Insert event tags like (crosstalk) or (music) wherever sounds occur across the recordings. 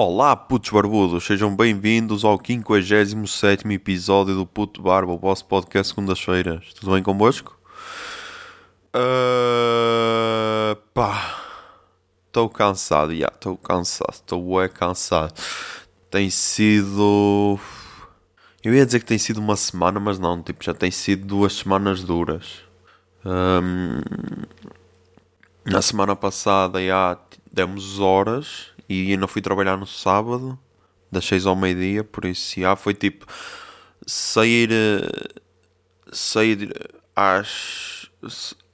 Olá, putos barbudos, sejam bem-vindos ao 57 episódio do Puto Barba, o vosso podcast segundas-feiras. Tudo bem convosco? Uh, pá, estou cansado, já, estou cansado, estou é cansado. Tem sido. Eu ia dizer que tem sido uma semana, mas não, tipo, já tem sido duas semanas duras. Um, na semana passada, já demos horas e ainda fui trabalhar no sábado, das 6 ao meio-dia, por isso já foi tipo sair sair às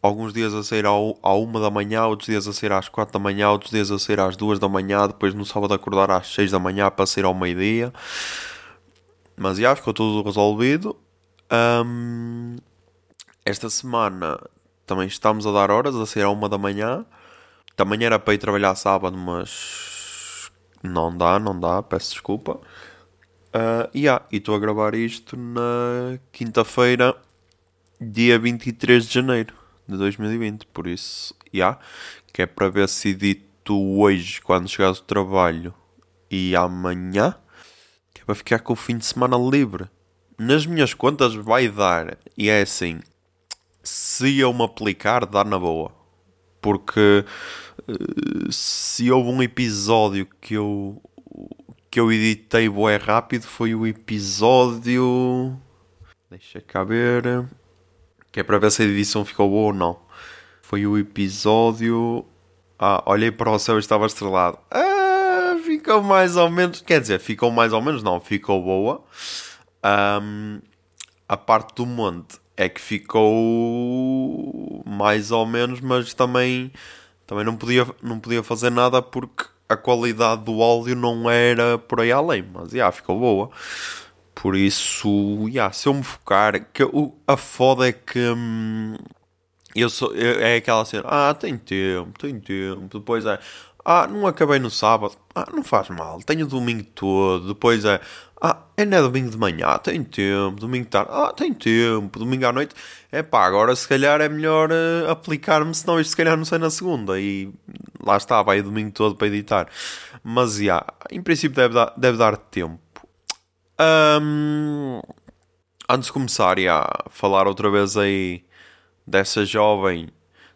alguns dias a sair ao, à uma da manhã, outros dias a sair às 4 da manhã, outros dias a sair às 2 da manhã, depois no sábado acordar às 6 da manhã para sair ao meio-dia. Mas já ficou tudo resolvido. Um, esta semana também estamos a dar horas a sair à uma da manhã. Também era para ir trabalhar sábado, mas não dá, não dá, peço desculpa. Uh, yeah, e estou a gravar isto na quinta-feira, dia 23 de janeiro de 2020. Por isso, yeah, que é para ver se edito hoje, quando chegar do trabalho, e amanhã, que é para ficar com o fim de semana livre. Nas minhas contas vai dar, e é assim, se eu me aplicar, dá na boa. Porque se houve um episódio que eu que eu editei bué rápido foi o episódio deixa cá ver que é para ver se a edição ficou boa ou não. Foi o episódio ah, olhei para o céu e estava estrelado. Ah, ficou mais ou menos quer dizer, ficou mais ou menos não, ficou boa. Um, a parte do monte é que ficou mais ou menos, mas também, também não, podia, não podia fazer nada porque a qualidade do áudio não era por aí além, mas já ficou boa. Por isso, já, se eu me focar, que o, a foda é que hum, eu sou, é aquela cena, ah, tem tempo, tem tempo, depois é, ah, não acabei no sábado, ah, não faz mal, tenho o domingo todo, depois é, ah, ainda é domingo de manhã, tem tempo. Domingo de tarde, ah, tem tempo. Domingo à noite, é pá, agora se calhar é melhor uh, aplicar-me, senão isto se calhar não sai na segunda. E lá está, vai o domingo todo para editar. Mas, já, em princípio deve dar, deve dar tempo. Um, antes de começar, yeah, falar outra vez aí dessa jovem,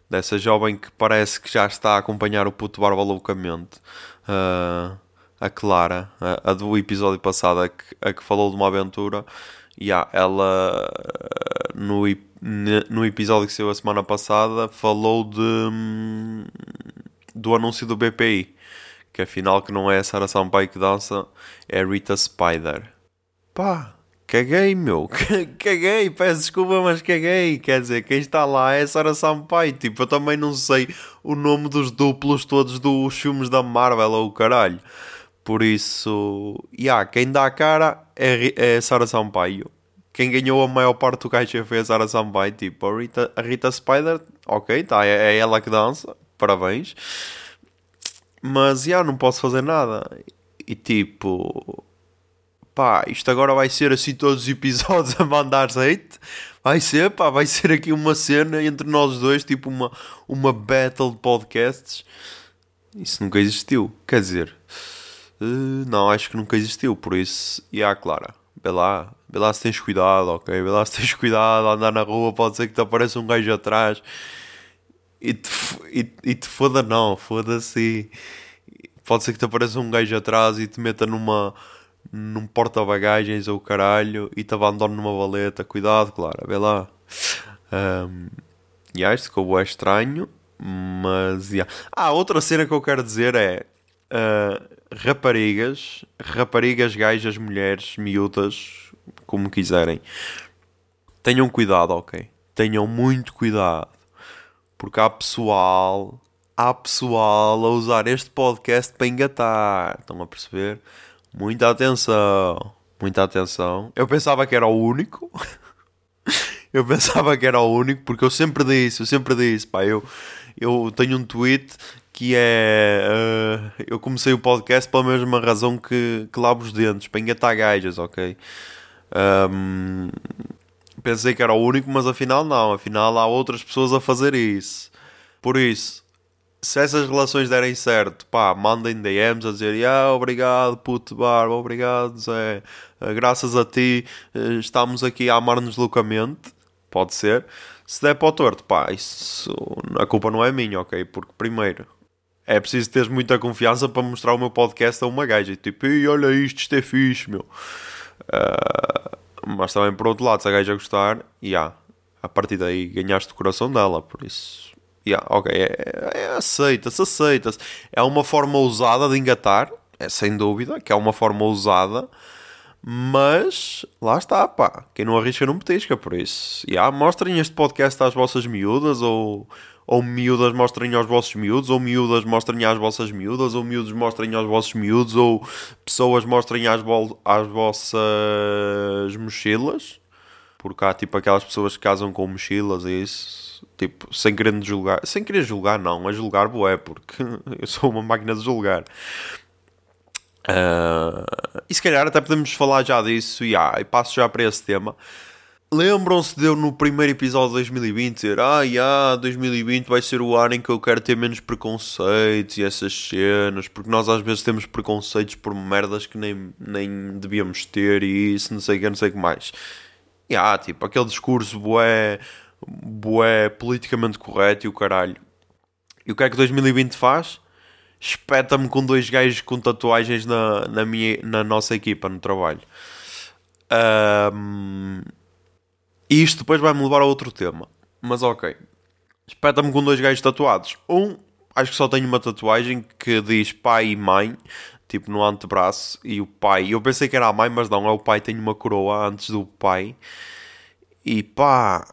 dessa jovem que parece que já está a acompanhar o puto barba loucamente. Uh, a Clara, a, a, do episódio passado, a que, a que falou de uma aventura, yeah, ela no, no episódio que saiu a semana passada falou de do anúncio do BPI, que afinal que não é a Sara Sampaio que dança, é Rita Spider. Pá, caguei, meu, (laughs) caguei, peço desculpa, mas caguei. Quer dizer, quem está lá é Sara Sampaio. Tipo, eu também não sei o nome dos duplos todos dos filmes da Marvel ou o caralho. Por isso, yeah, quem dá a cara é, é Sara Sampaio. Quem ganhou a maior parte do caixa foi a Sara Sampaio. Tipo, a Rita, a Rita Spider, ok, tá, é, é ela que dança, parabéns. Mas, yeah, não posso fazer nada. E tipo, pá, isto agora vai ser assim todos os episódios a mandar hate. Vai ser, pá, vai ser aqui uma cena entre nós dois, tipo uma, uma battle de podcasts. Isso nunca existiu. Quer dizer, Uh, não, acho que nunca existiu, por isso, e yeah, Clara, vê lá, vê lá se tens cuidado, ok? Vê lá se tens cuidado, andar na rua, pode ser que te apareça um gajo atrás e te, e, e te foda, não, foda-se. Pode ser que te apareça um gajo atrás e te meta numa num porta-bagagens ou caralho e te abandone numa valeta. Cuidado, Clara, vê lá. Um, e acho que ficou é estranho, mas. Yeah. Ah, outra cena que eu quero dizer é. Uh, raparigas, raparigas, gajas, mulheres, miúdas, como quiserem, tenham cuidado, ok? Tenham muito cuidado, porque há pessoal, há pessoal a usar este podcast para engatar, estão a perceber? Muita atenção, muita atenção. Eu pensava que era o único. (laughs) eu pensava que era o único, porque eu sempre disse, eu sempre disse, pá, eu, eu tenho um tweet que é. Uh, eu comecei o podcast pela mesma razão que, que lavo os dentes, para engatar gajas, ok? Um, pensei que era o único, mas afinal não. Afinal há outras pessoas a fazer isso. Por isso, se essas relações derem certo, pá, mandem DMs a dizer ah, obrigado, puto barba, obrigado, Zé, eh, graças a ti eh, estamos aqui a amar-nos loucamente. Pode ser. Se der para o torto, pá, isso, a culpa não é minha, ok? Porque, primeiro, é preciso ter muita confiança para mostrar o meu podcast a uma gaja. Tipo, Ei, olha isto, isto é fixe, meu. Uh, mas também, por outro lado, se a gaja gostar, e yeah, a partir daí ganhaste o coração dela, por isso Yeah, ok, é, é, aceita-se, aceita-se. É uma forma ousada de engatar, é sem dúvida, que é uma forma ousada, mas lá está, pá. Quem não arrisca não petisca, por isso. Yeah, mostrem este podcast às vossas miúdas, ou, ou miúdas mostrem aos vossos miúdos, ou miúdas mostrem às vossas miúdas, ou miúdos mostrem aos vossos miúdos, ou pessoas mostrem às, às vossas mochilas. Porque há tipo aquelas pessoas que casam com mochilas e isso Tipo, sem querer julgar. Sem querer julgar, não. A julgar, boé, porque (laughs) eu sou uma máquina de julgar. Uh, e se calhar até podemos falar já disso e, e passo já para esse tema. Lembram-se de eu no primeiro episódio de 2020 dizer Ah, yeah, 2020 vai ser o ano em que eu quero ter menos preconceitos e essas cenas, porque nós às vezes temos preconceitos por merdas que nem, nem devíamos ter e isso, não sei o que, não sei o que mais. E yeah, tipo, aquele discurso bué bué politicamente correto e o caralho. E o que é que 2020 faz? Espeta-me com dois gajos com tatuagens na, na, minha, na nossa equipa, no trabalho. Um, e isto depois vai-me levar a outro tema. Mas ok. Espeta-me com dois gajos tatuados. Um, acho que só tenho uma tatuagem que diz pai e mãe, tipo no antebraço, e o pai. Eu pensei que era a mãe, mas não, é o pai. Tem uma coroa antes do pai. E pá,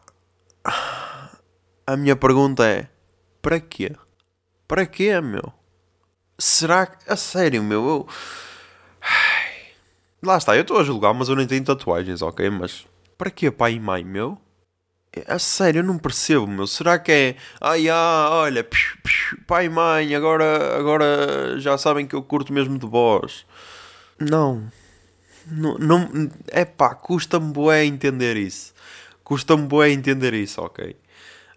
a minha pergunta é: para quê? Para quê, meu? Será que. A sério, meu? Eu. Lá está, eu estou a julgar, mas eu nem tenho tatuagens, ok? Mas para quê, pai e mãe, meu? A sério, eu não percebo, meu. Será que é. Ai, ah, olha, psh, psh, pai e mãe, agora, agora já sabem que eu curto mesmo de vós. Não. Não. não é pá, custa-me bué entender isso. Custa-me bem entender isso, ok?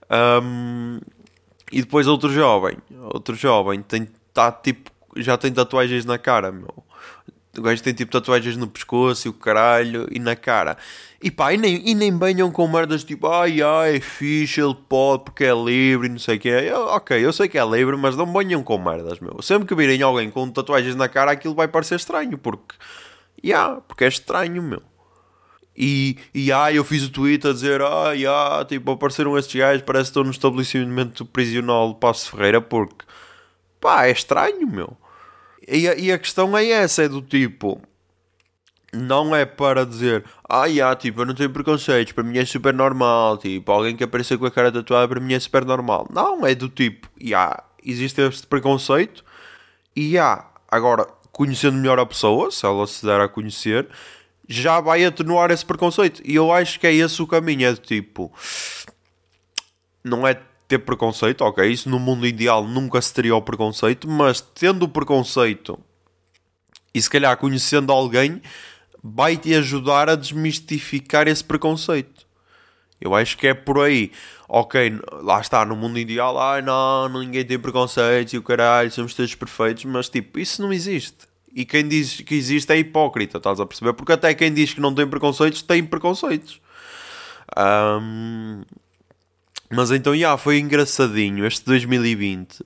Um, e depois outro jovem, outro jovem tem, tá, tipo, já tem tatuagens na cara, meu. O gajo tem tipo tatuagens no pescoço e o caralho e na cara. E pá, e nem, e nem venham com merdas tipo, ai ai, é fixe, ele pode porque é livre e não sei o que é. Ok, eu sei que é livre, mas não venham com merdas, meu. Sempre que virem alguém com tatuagens na cara, aquilo vai parecer estranho, porque. Yeah, porque é estranho, meu. E, e ah, eu fiz o tweet a dizer, ah, yeah, tipo, apareceram estes gajos, parece que estou no estabelecimento prisional de Passo Ferreira, porque, pá, é estranho, meu. E a, e a questão é essa, é do tipo, não é para dizer, ah, yeah, tipo, eu não tenho preconceitos, para mim é super normal, tipo, alguém que aparecer com a cara tatuada para mim é super normal. Não, é do tipo, yeah, existe este preconceito, e yeah, agora, conhecendo melhor a pessoa, se ela se der a conhecer, já vai atenuar esse preconceito. E eu acho que é esse o caminho. É de tipo. Não é ter preconceito, ok? Isso no mundo ideal nunca se teria o preconceito, mas tendo o preconceito e se calhar conhecendo alguém, vai te ajudar a desmistificar esse preconceito. Eu acho que é por aí. Ok, lá está, no mundo ideal, ai não, ninguém tem preconceito e o caralho, somos todos perfeitos, mas tipo, isso não existe. E quem diz que existe é hipócrita, estás a perceber? Porque até quem diz que não tem preconceitos, tem preconceitos. Um, mas então, já, foi engraçadinho este 2020.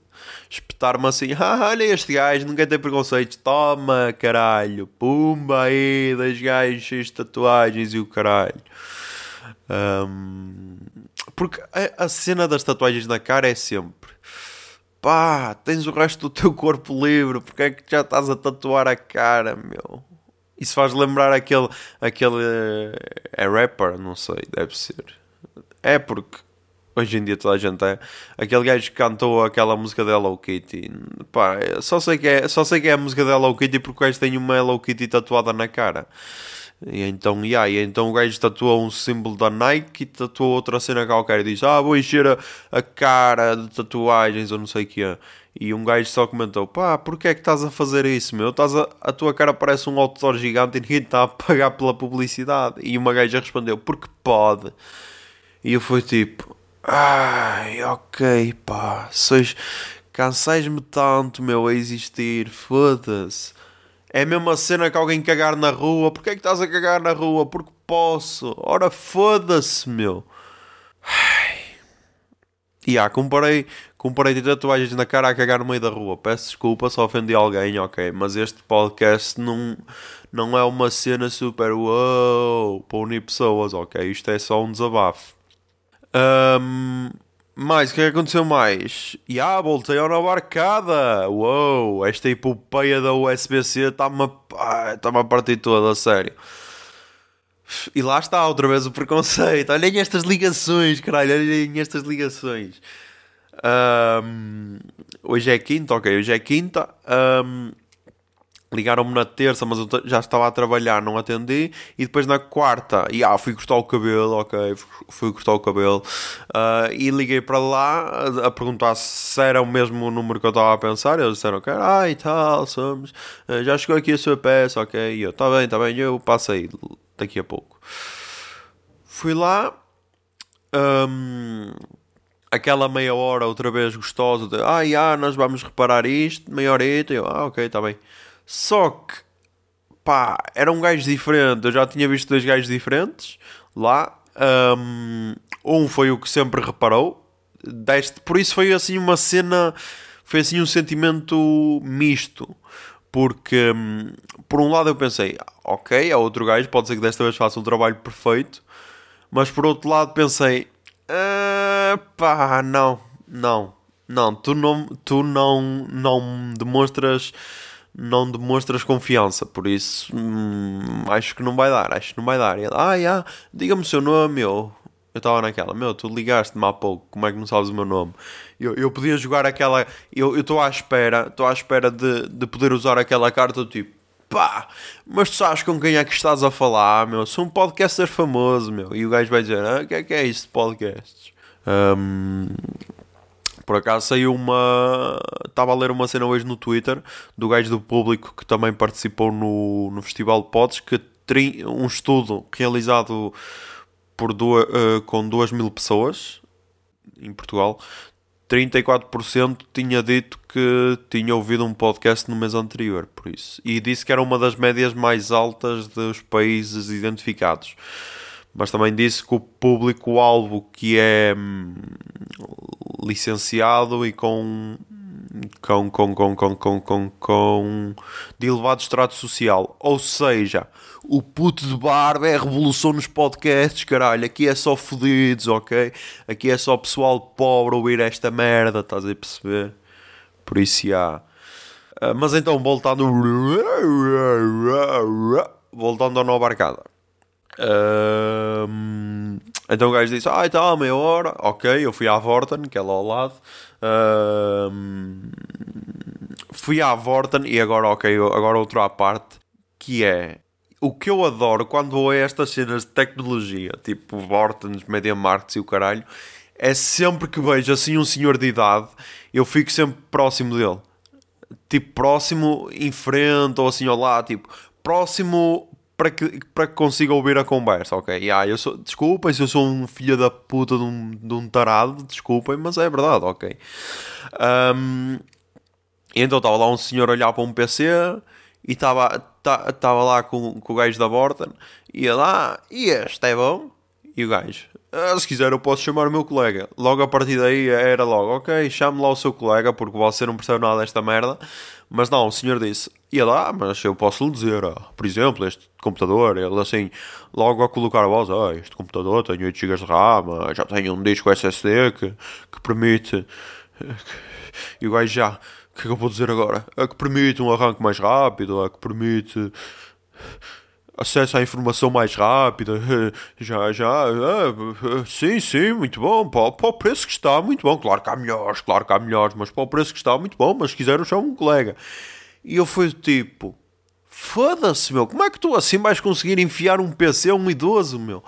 Espetar-me assim, ah, olha este gajo, nunca tem preconceitos. Toma, caralho. Pumba aí, dois gajos cheios de tatuagens e o caralho. Um, porque a, a cena das tatuagens na cara é sempre pá, tens o resto do teu corpo livre, porque é que já estás a tatuar a cara, meu? Isso faz lembrar aquele, aquele, é rapper, não sei, deve ser. É porque hoje em dia toda a gente é. Aquele gajo que cantou aquela música da Hello Kitty, pá, só sei que é, só sei que é a música da Hello Kitty porque o gajo tem uma Hello Kitty tatuada na cara. E então, yeah, e então o gajo tatuou um símbolo da Nike e tatuou outra cena qualquer e diz: Ah, vou encher a, a cara de tatuagens ou não sei o que é. E um gajo só comentou: Pá, porquê é que estás a fazer isso, meu? Estás a, a tua cara parece um outdoor gigante e ninguém está a pagar pela publicidade. E uma gaja respondeu: Porque pode. E eu fui tipo: Ai, ok, pá, sois Cansais-me tanto, meu, a existir. Foda-se. É a mesma cena que alguém cagar na rua. Porquê é que estás a cagar na rua? Porque posso. Ora, foda-se, meu. Ai. E ah, comparei, comparei tatuagens na cara a cagar no meio da rua. Peço desculpa se ofendi alguém, ok. Mas este podcast não, não é uma cena super uou para unir pessoas, ok? Isto é só um desabafo. Um, mais, o que é que aconteceu mais? E ah, voltei ao Nova Arcada! Uou, esta epopeia da USBC está-me a, tá a partir toda, a sério. E lá está outra vez o preconceito. Olhem estas ligações, caralho, olhem estas ligações. Um, hoje é quinta, ok, hoje é quinta. Um, Ligaram-me na terça, mas eu já estava a trabalhar, não atendi. E depois na quarta, e ah, fui cortar o cabelo, ok, fui cortar o cabelo. Uh, e liguei para lá a, a, perguntar se era o mesmo número que eu estava a pensar. Eles disseram que era, ah, e tal, somos. Uh, já chegou aqui a sua peça, ok. E eu, está bem, está bem, eu passo aí daqui a pouco. Fui lá. Um, aquela meia hora outra vez gostosa de ah, já, nós vamos reparar isto, meia horita, eu, ah, ok, está bem. Só que, pá, era um gajo diferente. Eu já tinha visto dois gajos diferentes lá. Um, foi o que sempre reparou. Deste, por isso foi assim uma cena, foi assim um sentimento misto. Porque, um, por um lado, eu pensei, ok, é outro gajo, pode ser que desta vez faça um trabalho perfeito. Mas por outro lado, pensei, ah, pá, não, não, não, tu não, tu não, não demonstras não demonstras confiança, por isso hum, acho que não vai dar, acho que não vai dar. E ele, ah, yeah, diga-me o seu nome, eu. Eu estava naquela, meu, tu ligaste-me há pouco, como é que não sabes o meu nome? Eu, eu podia jogar aquela, eu estou à espera, estou à espera de, de poder usar aquela carta tipo, pá, mas tu sabes com quem é que estás a falar, meu? Sou um podcaster famoso, meu. E o gajo vai dizer, ah, o que é que é isso de podcasts? Um, por acaso saiu uma. Estava a ler uma cena hoje no Twitter do gajo do público que também participou no, no Festival de Pods, que tri... um estudo realizado por duas, uh, com 2 mil pessoas em Portugal, 34% tinha dito que tinha ouvido um podcast no mês anterior, por isso. E disse que era uma das médias mais altas dos países identificados mas também disse que o público-alvo que é hum, licenciado e com com, com, com, com, com, com, com de elevado extrato social. Ou seja, o puto de barba é revolução nos podcasts, caralho. Aqui é só fodidos, ok? Aqui é só pessoal pobre ouvir esta merda, estás a perceber? Por isso já. Uh, mas então, voltando. (laughs) Voltando à nova arcada. Então o gajo disse: Ah, está, meia hora. Ok, eu fui à Vorten, que é lá ao lado. Fui à Vorten e agora, ok, agora outra à parte. Que é o que eu adoro quando vou a estas cenas de tecnologia, tipo Vortens, Media Markets e o caralho, é sempre que vejo assim um senhor de idade, eu fico sempre próximo dele. Tipo, próximo em frente ou assim ao tipo, próximo para que, para que consiga ouvir a conversa, ok? Yeah, eu sou, desculpem se eu sou um filho da puta de um, de um tarado, desculpem, mas é verdade, ok? Um, então estava lá um senhor a olhar para um PC e estava estava lá com, com o gajo da Borten e ia lá, e este é bom? E o gajo, ah, se quiser eu posso chamar o meu colega. Logo a partir daí era logo, ok, chame lá o seu colega porque você não percebe nada desta merda. Mas não, o senhor disse, ia lá, mas eu posso lhe dizer, por exemplo, este computador, ele assim, logo a colocar a voz, ah, este computador tem 8 GB de RAM, já tem um disco SSD que, que permite... E o gajo já, o que é que eu vou dizer agora? A que permite um arranque mais rápido, a que permite acesso à informação mais rápida. (laughs) Já, já, é, sim, sim, muito bom. Para, para, o preço que está, muito bom. Claro que há melhores, claro que há melhores, mas para o preço que está, muito bom. Mas se quiser, eu chamo um colega. E eu fui tipo, foda-se, meu, como é que tu assim vais conseguir enfiar um PC a um idoso, meu?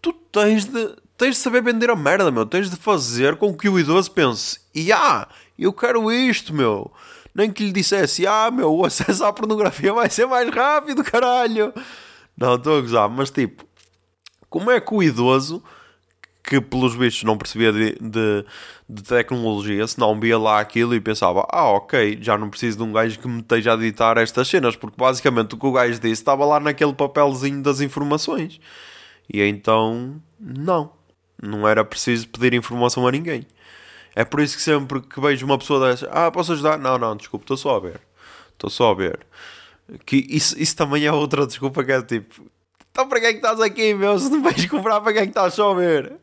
Tu tens de, tens de saber vender a merda, meu. Tens de fazer com que o idoso pense, e ah, eu quero isto, meu. Nem que lhe dissesse, ah, meu, o acesso à pornografia vai ser mais rápido, caralho. Não, estou a gozar, mas tipo, como é que o idoso que pelos vistos não percebia de, de, de, tecnologia, senão via lá aquilo e pensava, ah, ok, já não preciso de um gajo que me esteja a editar estas cenas, porque basicamente o que o gajo disse estava lá naquele papelzinho das informações. E então, não, não era preciso pedir informação a ninguém. É por isso que sempre que vejo uma pessoa dessa, ah, posso ajudar? Não, não, desculpa, estou só a ver. Estou só a ver. Que isso, isso também é outra desculpa que é tipo, então para quem é que estás aqui, meu? Se não vais comprar, para quem é que estás só a ver?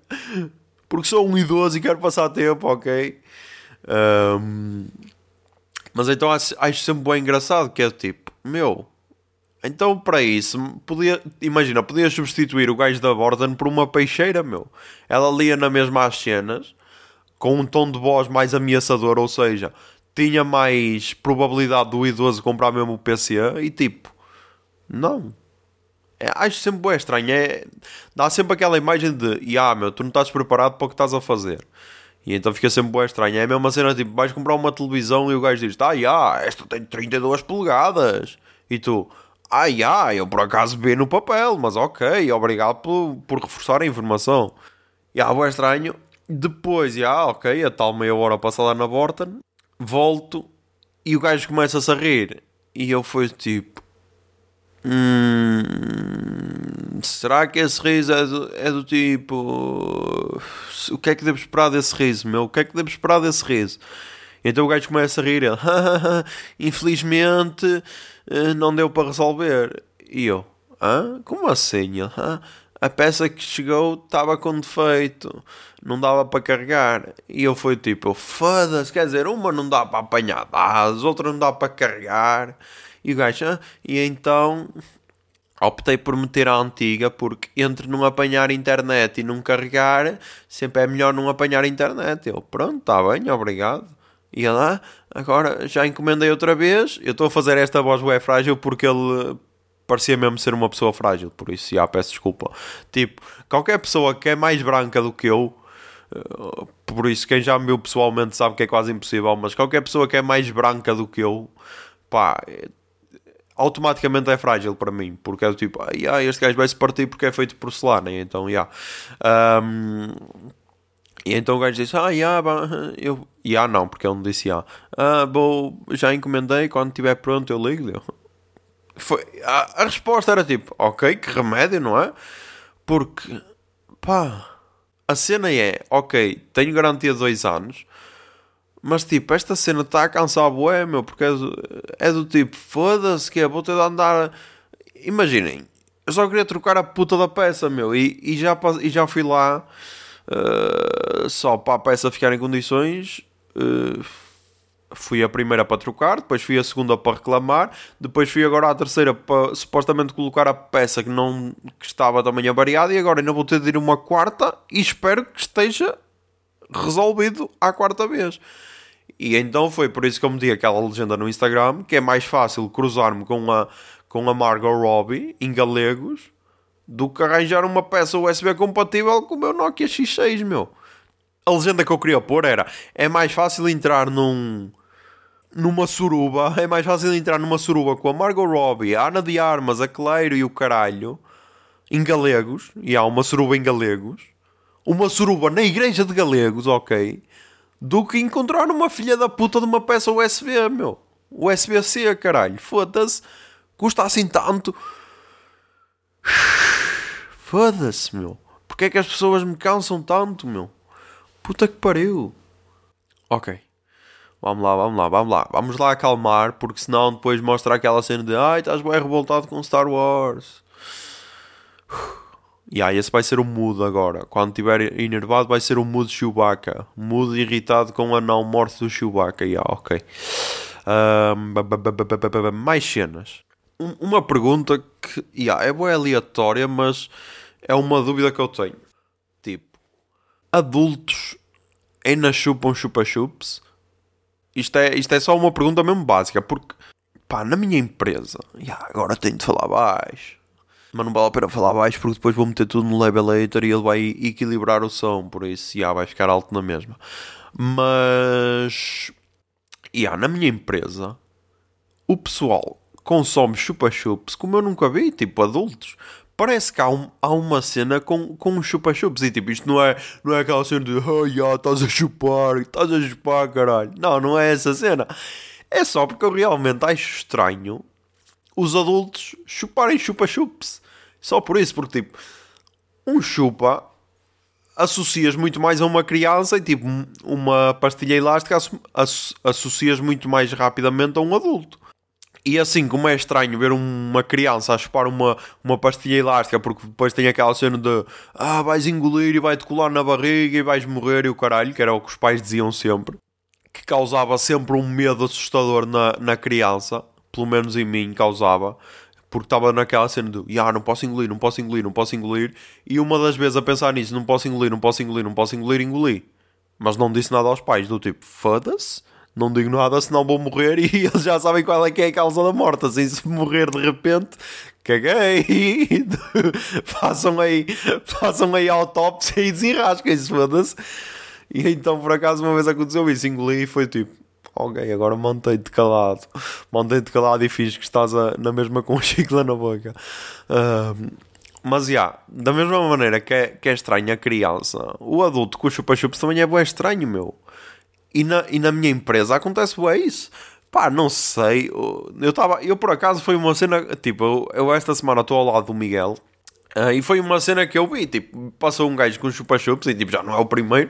Porque sou um idoso e quero passar tempo, ok? Um, mas então acho, acho sempre bem engraçado que é tipo, meu, então para isso, podia, imagina, podias substituir o gajo da Borden por uma peixeira, meu. Ela lia na mesma as cenas, com um tom de voz mais ameaçador, ou seja, tinha mais probabilidade do idoso comprar mesmo o PC e tipo, não é, acho sempre bem estranho. É, dá sempre aquela imagem de, ah, meu, tu não estás preparado para o que estás a fazer. E então fica sempre bem estranho. É a mesma cena, tipo, vais comprar uma televisão e o gajo diz, ah, já, esta tem 32 polegadas. E tu, ah, já, eu por acaso vi no papel, mas ok, obrigado por, por reforçar a informação. E ah, bem estranho. Depois, já, ok, a tal meia hora passada na Borton, volto e o gajo começa-se a rir. E eu fui tipo, Hum, será que esse riso é do, é do, tipo. O que é que devo esperar desse riso, meu? O que é que devo esperar desse riso? Então o gajo começa a rir, ele, (laughs) infelizmente eh, não deu para resolver. E eu, hã? Como assim? Ele, a peça que chegou estava com defeito, não dava para carregar. E eu fui tipo, foda-se, quer dizer, uma não dá para apanhar dados, outra não dá para carregar. E o gajo, ah, e então optei por meter a antiga porque entre não apanhar internet e não carregar, sempre é melhor não apanhar internet. Eu, pronto, está bem, obrigado. E lá, ah, agora já encomendei outra vez. Eu estou a fazer esta voz web frágil porque ele parecia mesmo ser uma pessoa frágil, por isso já peço desculpa. Tipo, qualquer pessoa que é mais branca do que eu, eh, por isso quem já me viu pessoalmente sabe que é quase impossível, mas qualquer pessoa que é mais branca do que eu, pá, automaticamente é frágil para mim, porque é do tipo, ah, este gajo vai se partir porque é feito de porcelana, então, já. Yeah. Um, e então o gajo disse, ah, yeah, eu, yeah, não, porque ele não disse, yeah. ah, vou, já encomendei, quando estiver pronto eu ligo-lhe. Foi, a, a, resposta era tipo, ok, que remédio, não é? Porque, pá, a cena é, ok, tenho garantia de dois anos, mas tipo, esta cena está a cansar bué, meu, porque é do, é do tipo, foda-se que é, vou ter de andar. Imaginem, eu só queria trocar a puta da peça, meu, e, e, já, e já fui lá uh, só para a peça ficar em condições. Uh, fui a primeira para trocar, depois fui a segunda para reclamar, depois fui agora à terceira para supostamente colocar a peça que não que estava também avariada e agora ainda vou ter de ir uma quarta e espero que esteja resolvido à quarta vez. E então foi por isso que eu meti aquela legenda no Instagram, que é mais fácil cruzar-me com a, com a Margot Robbie em galegos do que arranjar uma peça USB compatível com o meu Nokia X6, meu. A legenda que eu queria pôr era: é mais fácil entrar num numa suruba, (laughs) é mais fácil entrar numa suruba com a Margot Robbie, a Ana de Armas, a Cleiro e o caralho em galegos, e há uma suruba em galegos, uma suruba na igreja de galegos, ok, do que encontrar uma filha da puta de uma peça USB, meu. USB-C, caralho. Foda-se. Custa assim tanto. (sighs) Foda-se, meu. Porquê é que as pessoas me cansam tanto, meu? Puta que pariu. Ok. Vamos lá, vamos lá, vamos lá. Vamos lá acalmar, porque senão depois mostra aquela cena de Ai, estás bem revoltado com Star Wars. (sighs) E aí, esse vai ser o mudo agora. Quando estiver enervado, vai ser o mudo Chewbacca. Mudo irritado com a não morte do Chewbacca. Yeah, ok. Um, mais cenas. uma pergunta que yeah, é boa aleatória, mas é uma dúvida que eu tenho. Tipo, adultos ainda chupam chupa-chups? Isto é, isto é só uma pergunta mesmo básica, porque pá, na minha empresa, yeah, agora tenho de falar baixo mas não vale a pena falar baixo porque depois vou meter tudo no levelator e ele vai equilibrar o som, por isso já vai ficar alto na mesma. Mas yeah, na minha empresa o pessoal consome chupa-chups como eu nunca vi, tipo adultos. Parece que há, um, há uma cena com, com um chupa-chups. E tipo, isto não é, não é aquela cena de oh, yeah, estás a chupar, estás a chupar, caralho. Não, não é essa cena. É só porque eu realmente acho estranho os adultos chuparem chupa-chups. Só por isso, porque tipo, um chupa associas muito mais a uma criança e tipo uma pastilha elástica associas muito mais rapidamente a um adulto. E assim como é estranho ver uma criança a chupar uma, uma pastilha elástica porque depois tem aquela cena de ah, vais engolir e vai-te colar na barriga e vais morrer e o caralho, que era o que os pais diziam sempre, que causava sempre um medo assustador na, na criança, pelo menos em mim causava porque estava naquela cena do ah, não posso engolir, não posso engolir, não posso engolir, e uma das vezes a pensar nisso, não posso engolir, não posso engolir, não posso engolir, engoli. Mas não disse nada aos pais, do tipo, foda-se, não digo nada, senão vou morrer (laughs) e eles já sabem qual é que é a causa da morte. Assim, se morrer de repente, caguei. (laughs) façam aí, façam aí autópsia e desenrasquem-se, foda-se. E então, por acaso, uma vez aconteceu isso, engoli e foi tipo, ok, agora mantém-te calado, mantém-te calado e finges que estás a, na mesma com (laughs) chicla na boca. Uh, mas, já, yeah, da mesma maneira que é, que é estranho a criança, o adulto com o chupa-chups também é bem estranho, meu. E na, e na minha empresa acontece bem isso. Pá, não sei. Eu estava. Eu por acaso foi uma cena. Tipo, eu, eu esta semana estou ao lado do Miguel. Uh, e foi uma cena que eu vi. Tipo, passou um gajo com chupa-chups e tipo, já não é o primeiro.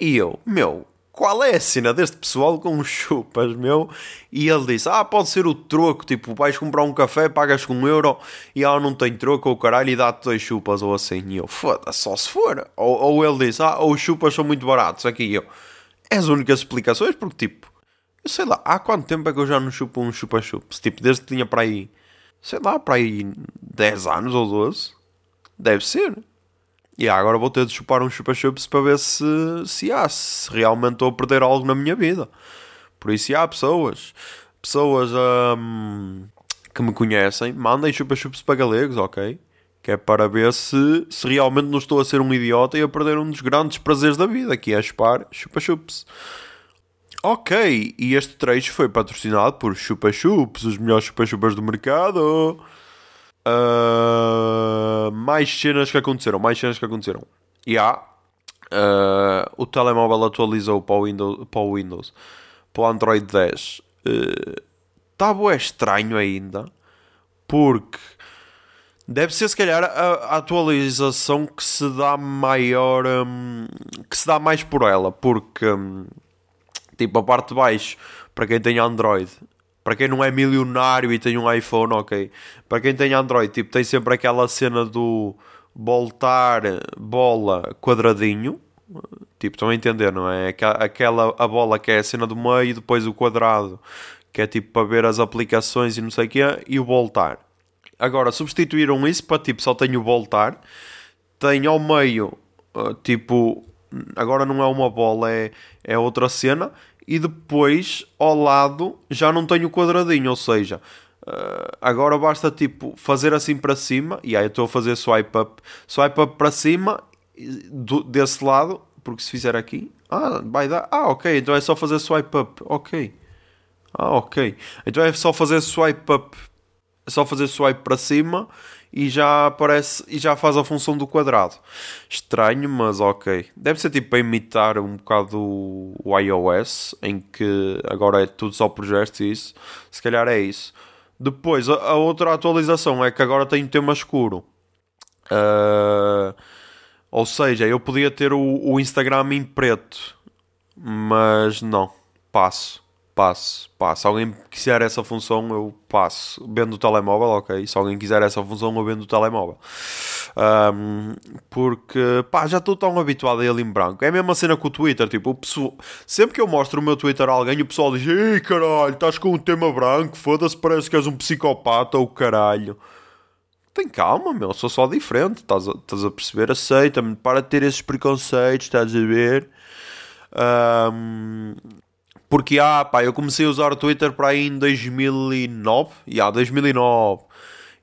E eu, meu, qual é a cena deste pessoal com chupas, meu? E ele disse, ah, pode ser o troco, tipo, vais comprar um café, pagas com um euro e ela não tem troco ou caralho e dá-te dois chupas ou assim. E eu, foda-se, só se for. Ou, ou ele disse, ah, ou chupas são muito baratos. Aqui eu, é as únicas explicações, porque tipo, eu sei lá, há quanto tempo é que eu já não chupo um chupa-chups? Tipo, desde que tinha para aí, sei lá, para aí 10 anos ou 12. Deve ser. E agora vou ter de chupar um chupa-chups para ver se, se há, se realmente estou a perder algo na minha vida. Por isso, há pessoas, pessoas hum, que me conhecem, mandem chupa-chups para galegos, ok? Que é para ver se, se realmente não estou a ser um idiota e a perder um dos grandes prazeres da vida, que é chupar chupa-chups. Ok, e este trecho foi patrocinado por Chupa Chups, os melhores chupa chupas do mercado. Uh, mais cenas que aconteceram, mais cenas que aconteceram. E há. Uh, o telemóvel atualizou para o Windows, para o, Windows, para o Android 10. Está uh, estranho ainda, porque deve ser se calhar a, atualização que se dá maior, um, que se dá mais por ela, porque um, tipo a parte de baixo para quem tem Android para quem não é milionário e tem um iPhone, ok. Para quem tem Android, tipo, tem sempre aquela cena do voltar bola quadradinho. Tipo, estão a entender, não é? Aquela a bola que é a cena do meio e depois o quadrado, que é tipo para ver as aplicações e não sei o que e o voltar. Agora, substituíram isso para tipo, só tem o voltar. Tem ao meio, uh, tipo, agora não é uma bola, é, é outra cena. E depois ao lado já não tenho o quadradinho, ou seja, uh, agora basta tipo fazer assim para cima, e aí eu estou a fazer swipe up, swipe up para cima do, desse lado, porque se fizer aqui, ah, vai dar, ah, ok, então é só fazer swipe up, ok, ah, ok, então é só fazer swipe up, é só fazer swipe para cima e já aparece e já faz a função do quadrado. Estranho, mas ok. Deve ser tipo para imitar um bocado o iOS, em que agora é tudo só por gestos e isso. Se calhar é isso. Depois, a, outra atualização é que agora tem tema escuro. Uh, ou seja, eu podia ter o, o Instagram em preto, mas não, passo passo, passo. Se alguém quiser essa função, eu passo. Vendo o telemóvel, ok. Se alguém quiser essa função, eu vendo o telemóvel. Um, porque, pá, já estou tão habituado a ele em branco. É a mesma cena com o Twitter. Tipo, o pessoal, sempre que eu mostro o meu Twitter a alguém, o pessoal diz: Ei, caralho, estás com um tema branco, foda-se, parece que és um psicopata ou caralho. Tem calma, meu, sou só diferente. Estás a, a perceber? Aceita-me, para de ter esses preconceitos, estás a ver? Um, porque, ah, pá, eu comecei a usar o Twitter para aí em 2009. E yeah, 2009.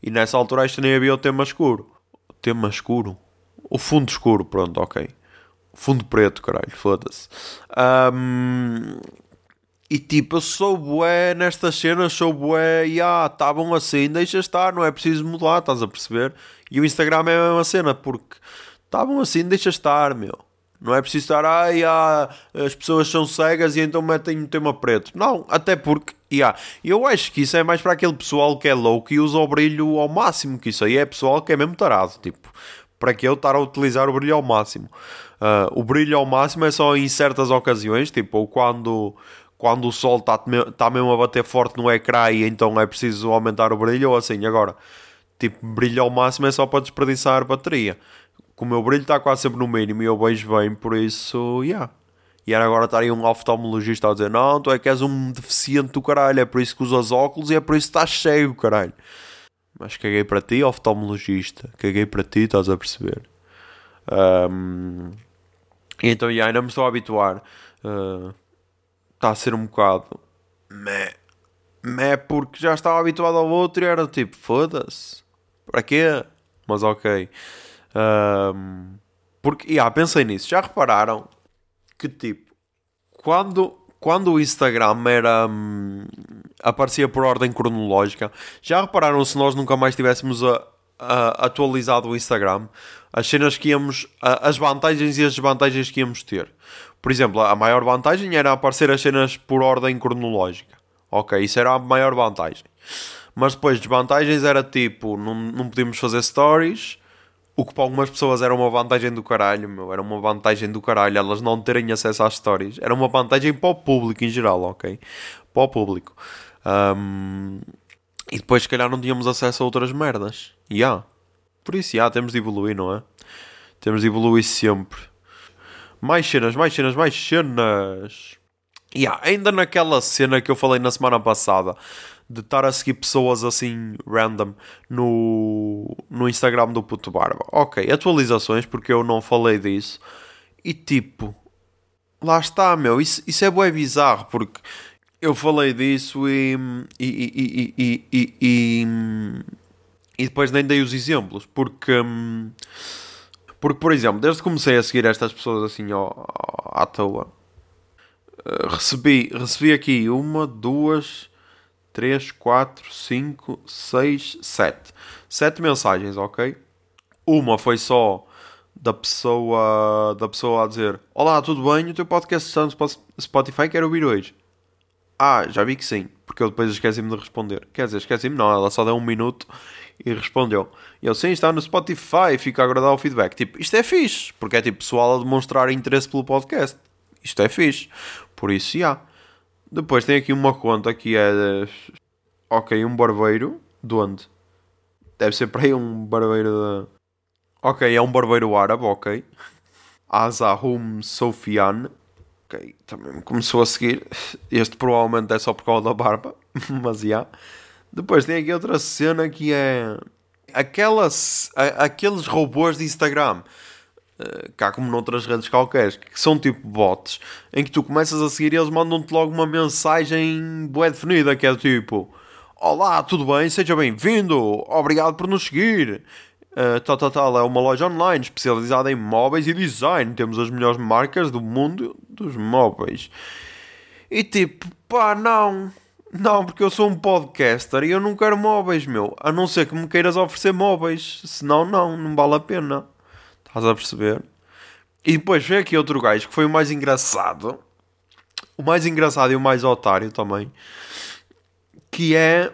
E nessa altura isto nem havia o tema escuro. O tema escuro? O fundo escuro, pronto, ok. Fundo preto, caralho, foda-se. Um, E tipo, eu sou bué nestas cenas, sou bué, e ah, tá bom assim, deixa estar, não é preciso mudar, estás a perceber? E o Instagram é a mesma cena, porque tá bom assim, deixa estar, meu. Não é preciso estar, ah, as pessoas são cegas e então metem um tema preto. Não, até porque, yeah, eu acho que isso é mais para aquele pessoal que é louco e usa o brilho ao máximo, que isso aí é pessoal que é mesmo tarado, tipo, para que eu estar a utilizar o brilho ao máximo. Uh, o brilho ao máximo é só em certas ocasiões, tipo, quando, quando o sol está tá mesmo a bater forte no ecrã e então é preciso aumentar o brilho ou assim. Agora, tipo, brilho ao máximo é só para desperdiçar bateria que o meu brilho está quase sempre no mínimo e eu vejo bem, por isso, yeah. E era agora estar aí um oftalmologista a dizer: Não, tu é que és um deficiente do caralho, é por isso que usas óculos e é por isso que estás cego, caralho. Mas caguei para ti, oftalmologista, caguei para ti, estás a perceber? Um, então, yeah, ainda me estou a habituar. Uh, está a ser um bocado. Meh. Meh, porque já estava habituado ao outro e era tipo: Foda-se, para quê? Mas ok. Um, porque, yeah, pensei nisso. Já repararam que, tipo, quando, quando o Instagram era. Hum, aparecia por ordem cronológica, já repararam se nós nunca mais tivéssemos a, a, atualizado o Instagram? As cenas que íamos. A, as vantagens e as desvantagens que íamos ter. Por exemplo, a maior vantagem era aparecer as cenas por ordem cronológica. Ok, isso era a maior vantagem. Mas depois, desvantagens era tipo: não, não podíamos fazer stories o que para algumas pessoas era uma vantagem do caralho, meu, era uma vantagem do caralho, elas não terem acesso às histórias. Era uma vantagem para o público em geral, ok? Para o público. Um, e depois, se calhar, não tínhamos acesso a outras merdas. E yeah. Por isso, yeah, temos de evoluir, não é? Temos de evoluir sempre. Mais cenas, mais cenas, mais cenas. Yeah, ainda naquela cena que eu falei na semana passada de estar a seguir pessoas assim random no, no Instagram do Puto Barba. Ok, atualizações, porque eu não falei disso. E tipo, lá está, meu, isso, isso é bué bizarro, porque eu falei disso e e, e, e, e, e, e depois nem dei os exemplos, porque, porque por exemplo, desde que comecei a seguir estas pessoas assim ó, à toa, eh, recebi, recebi aqui uma, duas 3, 4, 5, 6, 7. 7 mensagens, ok? Uma foi só da pessoa, da pessoa a dizer: Olá, tudo bem? O teu podcast está no Spotify, quero ouvir hoje. Ah, já vi que sim, porque eu depois esqueci-me de responder. Quer dizer, esqueci-me, não, ela só deu um minuto e respondeu. E eu, sim, está no Spotify, fica a agradar o feedback. Tipo, isto é fixe, porque é tipo pessoal a demonstrar interesse pelo podcast. Isto é fixe. Por isso, já. Depois tem aqui uma conta que é. Ok, um barbeiro. De onde? Deve ser para aí um barbeiro de. Ok, é um barbeiro árabe, ok. Azahum Sofian. Ok, também começou a seguir. Este provavelmente é só por causa da barba. (laughs) Mas já. Yeah. Depois tem aqui outra cena que é. Aquelas, aqueles robôs de Instagram cá como noutras redes qualquer, que são tipo bots, em que tu começas a seguir e eles mandam-te logo uma mensagem bué definida, que é tipo Olá, tudo bem? Seja bem-vindo, obrigado por nos seguir. Uh, tal, tal, tal, é uma loja online especializada em móveis e design. Temos as melhores marcas do mundo dos móveis. E tipo, pá, não. Não, porque eu sou um podcaster e eu não quero móveis, meu. A não ser que me queiras oferecer móveis. Senão, não, não vale a pena. Estás a perceber? E depois vem aqui outro gajo que foi o mais engraçado. O mais engraçado e o mais otário também. Que é.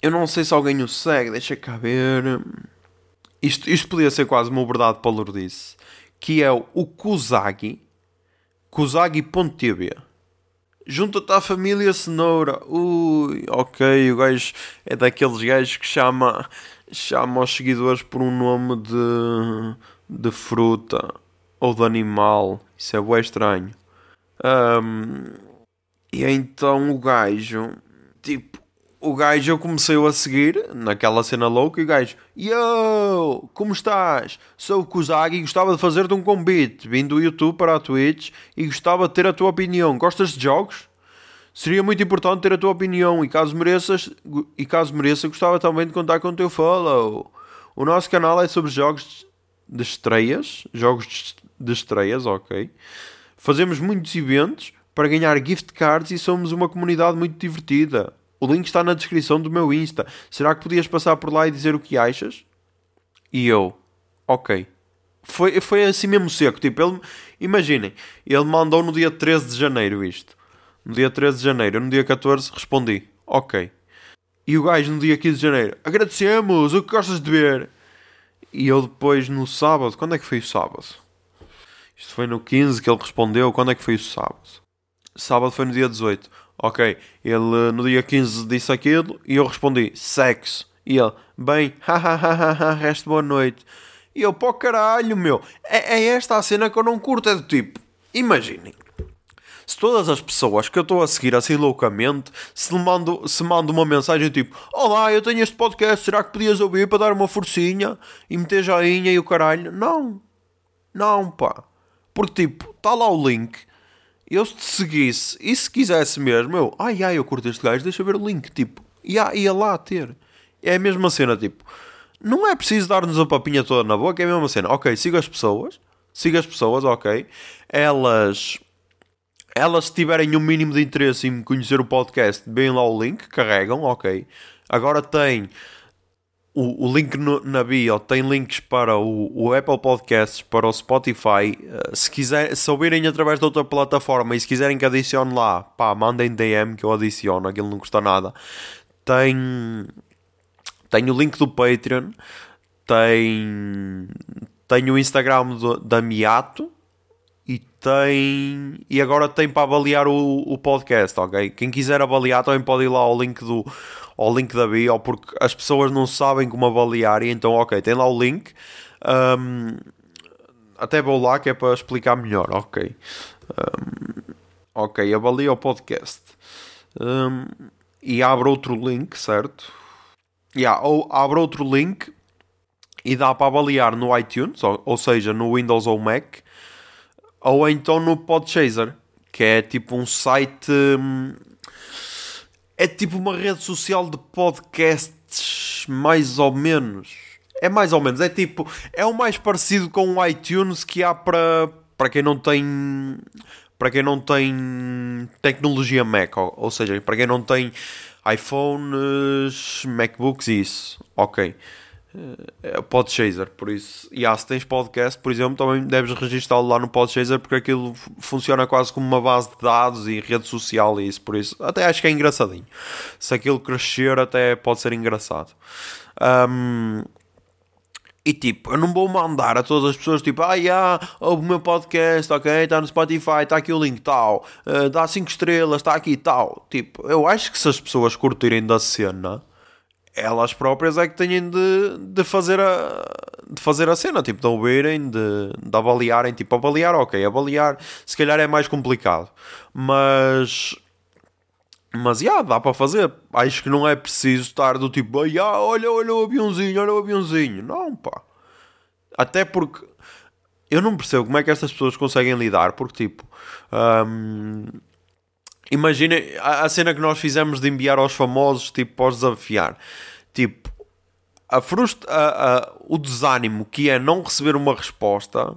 Eu não sei se alguém o segue, deixa cá ver. Isto, isto podia ser quase uma verdade para Lourdes. Que é o Kuzagi. Kuzagi.tv. Junta-te à família Cenoura. Ui, ok, o gajo é daqueles gajos que chama, chama os seguidores por um nome de de fruta ou de animal. Isso é bem estranho. Um, e então o gajo, tipo, o gajo eu comecei a seguir naquela cena louca e o gajo, Yo, como estás? Sou o Kuzagi e gostava de fazer-te um convite. Vim do YouTube para a Twitch e gostava de ter a tua opinião. Gostas de jogos? Seria muito importante ter a tua opinião e caso mereças, e caso mereça, gostava também de contar com o teu follow. O nosso canal é sobre jogos de estreias, jogos de estreias, ok. Fazemos muitos eventos, para ganhar gift cards e somos uma comunidade muito divertida. O link está na descrição do meu Insta. Será que podias passar por lá e dizer o que achas? E eu, ok. Foi, foi assim mesmo seco. Tipo, ele, imaginem, ele mandou no dia 13 de janeiro isto. No dia 13 de janeiro. No dia 14 respondi, ok. E o gajo no dia 15 de janeiro, agradecemos, o que gostas de ver? E eu depois no sábado, quando é que foi o sábado? Isto foi no 15 que ele respondeu, quando é que foi o sábado? Sábado foi no dia 18. Ok, ele no dia 15 disse aquilo e eu respondi, sexo. E ele, bem, (laughs) hahaha, resto boa noite. E eu, pô caralho, meu. É, é esta a cena que eu não curto, é do tipo, imaginem se todas as pessoas que eu estou a seguir assim loucamente se mando, se mando uma mensagem tipo Olá, eu tenho este podcast, será que podias ouvir para dar uma forcinha e meter joinha e o caralho? Não, não pá, porque tipo, está lá o link. Eu se te seguisse e se quisesse mesmo, eu, ai ai, eu curto este gajo, deixa ver o link, tipo, ia, ia lá ter. É a mesma cena, tipo, não é preciso dar-nos a papinha toda na boca, é a mesma cena. Ok, siga as pessoas, siga as pessoas, ok. Elas elas, se tiverem um mínimo de interesse em conhecer o podcast, bem lá o link, carregam, ok. Agora tem o, o link no, na bio, tem links para o, o, Apple Podcasts, para o Spotify. Uh, se, quiser, se ouvirem através de outra plataforma e se quiserem que adicione lá, pá, mandem DM que eu adiciono, aquilo não custa nada. Tem, tem o link do Patreon, tem, tem o Instagram do, da Miato tem e agora tem para avaliar o, o podcast, ok? Quem quiser avaliar também pode ir lá ao link do ao link da bio, porque as pessoas não sabem como avaliar e então, ok, tem lá o link. Um, até vou lá que é para explicar melhor, ok. Um, ok, avalia o podcast. Um, e abre outro link, certo? Yeah, ou abre outro link e dá para avaliar no iTunes, ou, ou seja, no Windows ou Mac ou então no Podchaser, que é tipo um site. Hum, é tipo uma rede social de podcasts, mais ou menos. É mais ou menos, é tipo. É o mais parecido com o iTunes que há para, para quem não tem. Para quem não tem tecnologia Mac, ou, ou seja, para quem não tem iPhones, MacBooks e isso. Ok é Podchaser, por isso, e ah, se tens podcast, por exemplo, também deves registá-lo lá no Podchaser porque aquilo funciona quase como uma base de dados e rede social e isso, por isso, até acho que é engraçadinho. Se aquilo crescer, até pode ser engraçado. Um, e tipo, eu não vou mandar a todas as pessoas tipo, ah, o meu podcast, ok, está no Spotify, está aqui o link, tal, uh, dá 5 estrelas, está aqui, tal. Tipo, eu acho que se as pessoas curtirem da cena elas próprias é que têm de, de, fazer, a, de fazer a cena, tipo, de ouvirem, de, de avaliarem, tipo, avaliar, ok, avaliar se calhar é mais complicado, mas mas, já, yeah, dá para fazer. Acho que não é preciso estar do tipo, ah, yeah, olha, olha o aviãozinho, olha o aviãozinho. Não, pá. Até porque eu não percebo como é que estas pessoas conseguem lidar, porque, tipo, um, Imagina a, cena que nós fizemos de enviar aos famosos, tipo, os desafiar. Tipo, a frustra, a, a, o desânimo que é não receber uma resposta.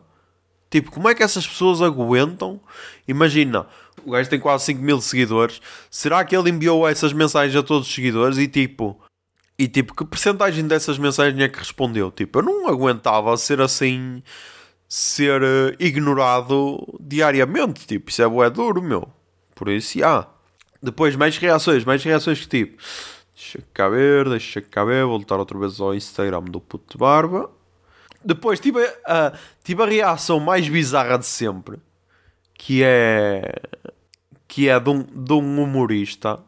Tipo, como é que essas pessoas aguentam? Imagina, o gajo tem quase 5 mil seguidores. Será que ele enviou essas mensagens a todos os seguidores? E tipo, e tipo, que percentagem dessas mensagens é que respondeu? Tipo, eu não aguentava ser assim, ser uh, ignorado diariamente. Tipo, isso é duro, meu. Por isso, há. Depois, mais reações, mais reações que tipo. Deixa cá ver, deixa cá ver, voltar outra vez ao Instagram do puto de barba. Depois tive a, tive a reação mais bizarra de sempre, que é que é de um, de um humorista,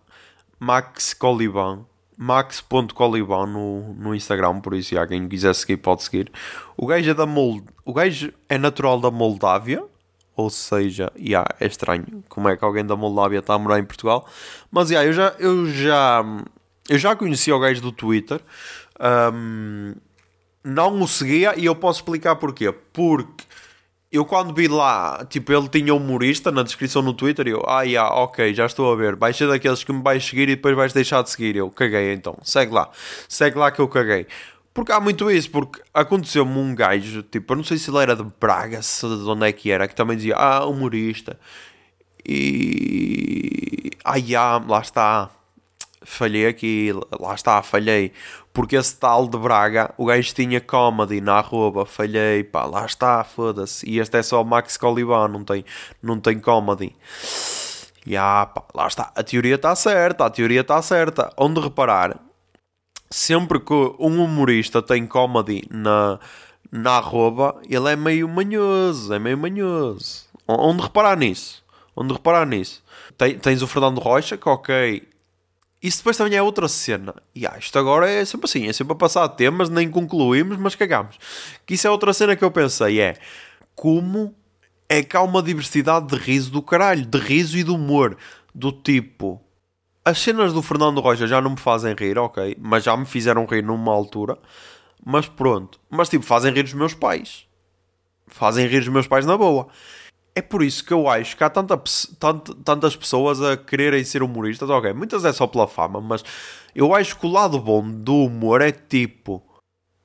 Max Coliban, max.coliban no, no Instagram, por isso, já, quem quiser seguir pode seguir. O gajo é da Mold, o gajo é natural da Moldávia, ou seja, yeah, é estranho como é que alguém da Moldávia está a morar em Portugal. Mas yeah, eu, já, eu, já, eu já conheci o gajo do Twitter. Um, não o seguia e eu posso explicar porquê. Porque eu quando vi lá, tipo, ele tinha humorista na descrição no Twitter e eu, ah, yeah, ok, já estou a ver. Vais ser daqueles que me vais seguir e depois vais deixar de seguir. Eu caguei então, segue lá, segue lá que eu caguei. Porque há muito isso, porque aconteceu-me um gajo, tipo, eu não sei se ele era de Braga, se de onde é que era, que também dizia, ah, humorista. E. Ai, ah, lá está. Falhei aqui, lá está, falhei. Porque esse tal de Braga, o gajo tinha comedy na arroba, falhei, pá, lá está, foda-se. E este é só o Max Coliban, não tem, não tem comedy. E ah, pá, lá está, a teoria está certa, a teoria está certa. Onde reparar, sempre que um humorista tem comedy na, na arroba, ele é meio manhoso, é meio manhoso. Onde reparar nisso? Onde reparar nisso? Tens o Fernando Rocha, que ok. Isso depois também é outra cena. E ah, isto agora é sempre assim, é sempre a passar temas, nem concluímos, mas cagamos. Que isso é outra cena que eu pensei, é como é que há uma diversidade de riso do caralho, de riso e de humor. Do tipo, as cenas do Fernando Rocha já não me fazem rir, ok, mas já me fizeram rir numa altura. Mas pronto, mas tipo, fazem rir os meus pais. Fazem rir os meus pais na boa. É por isso que eu acho que há tanta, tanta, tantas pessoas a quererem ser humoristas. Ok, muitas é só pela fama, mas eu acho que o lado bom do humor é tipo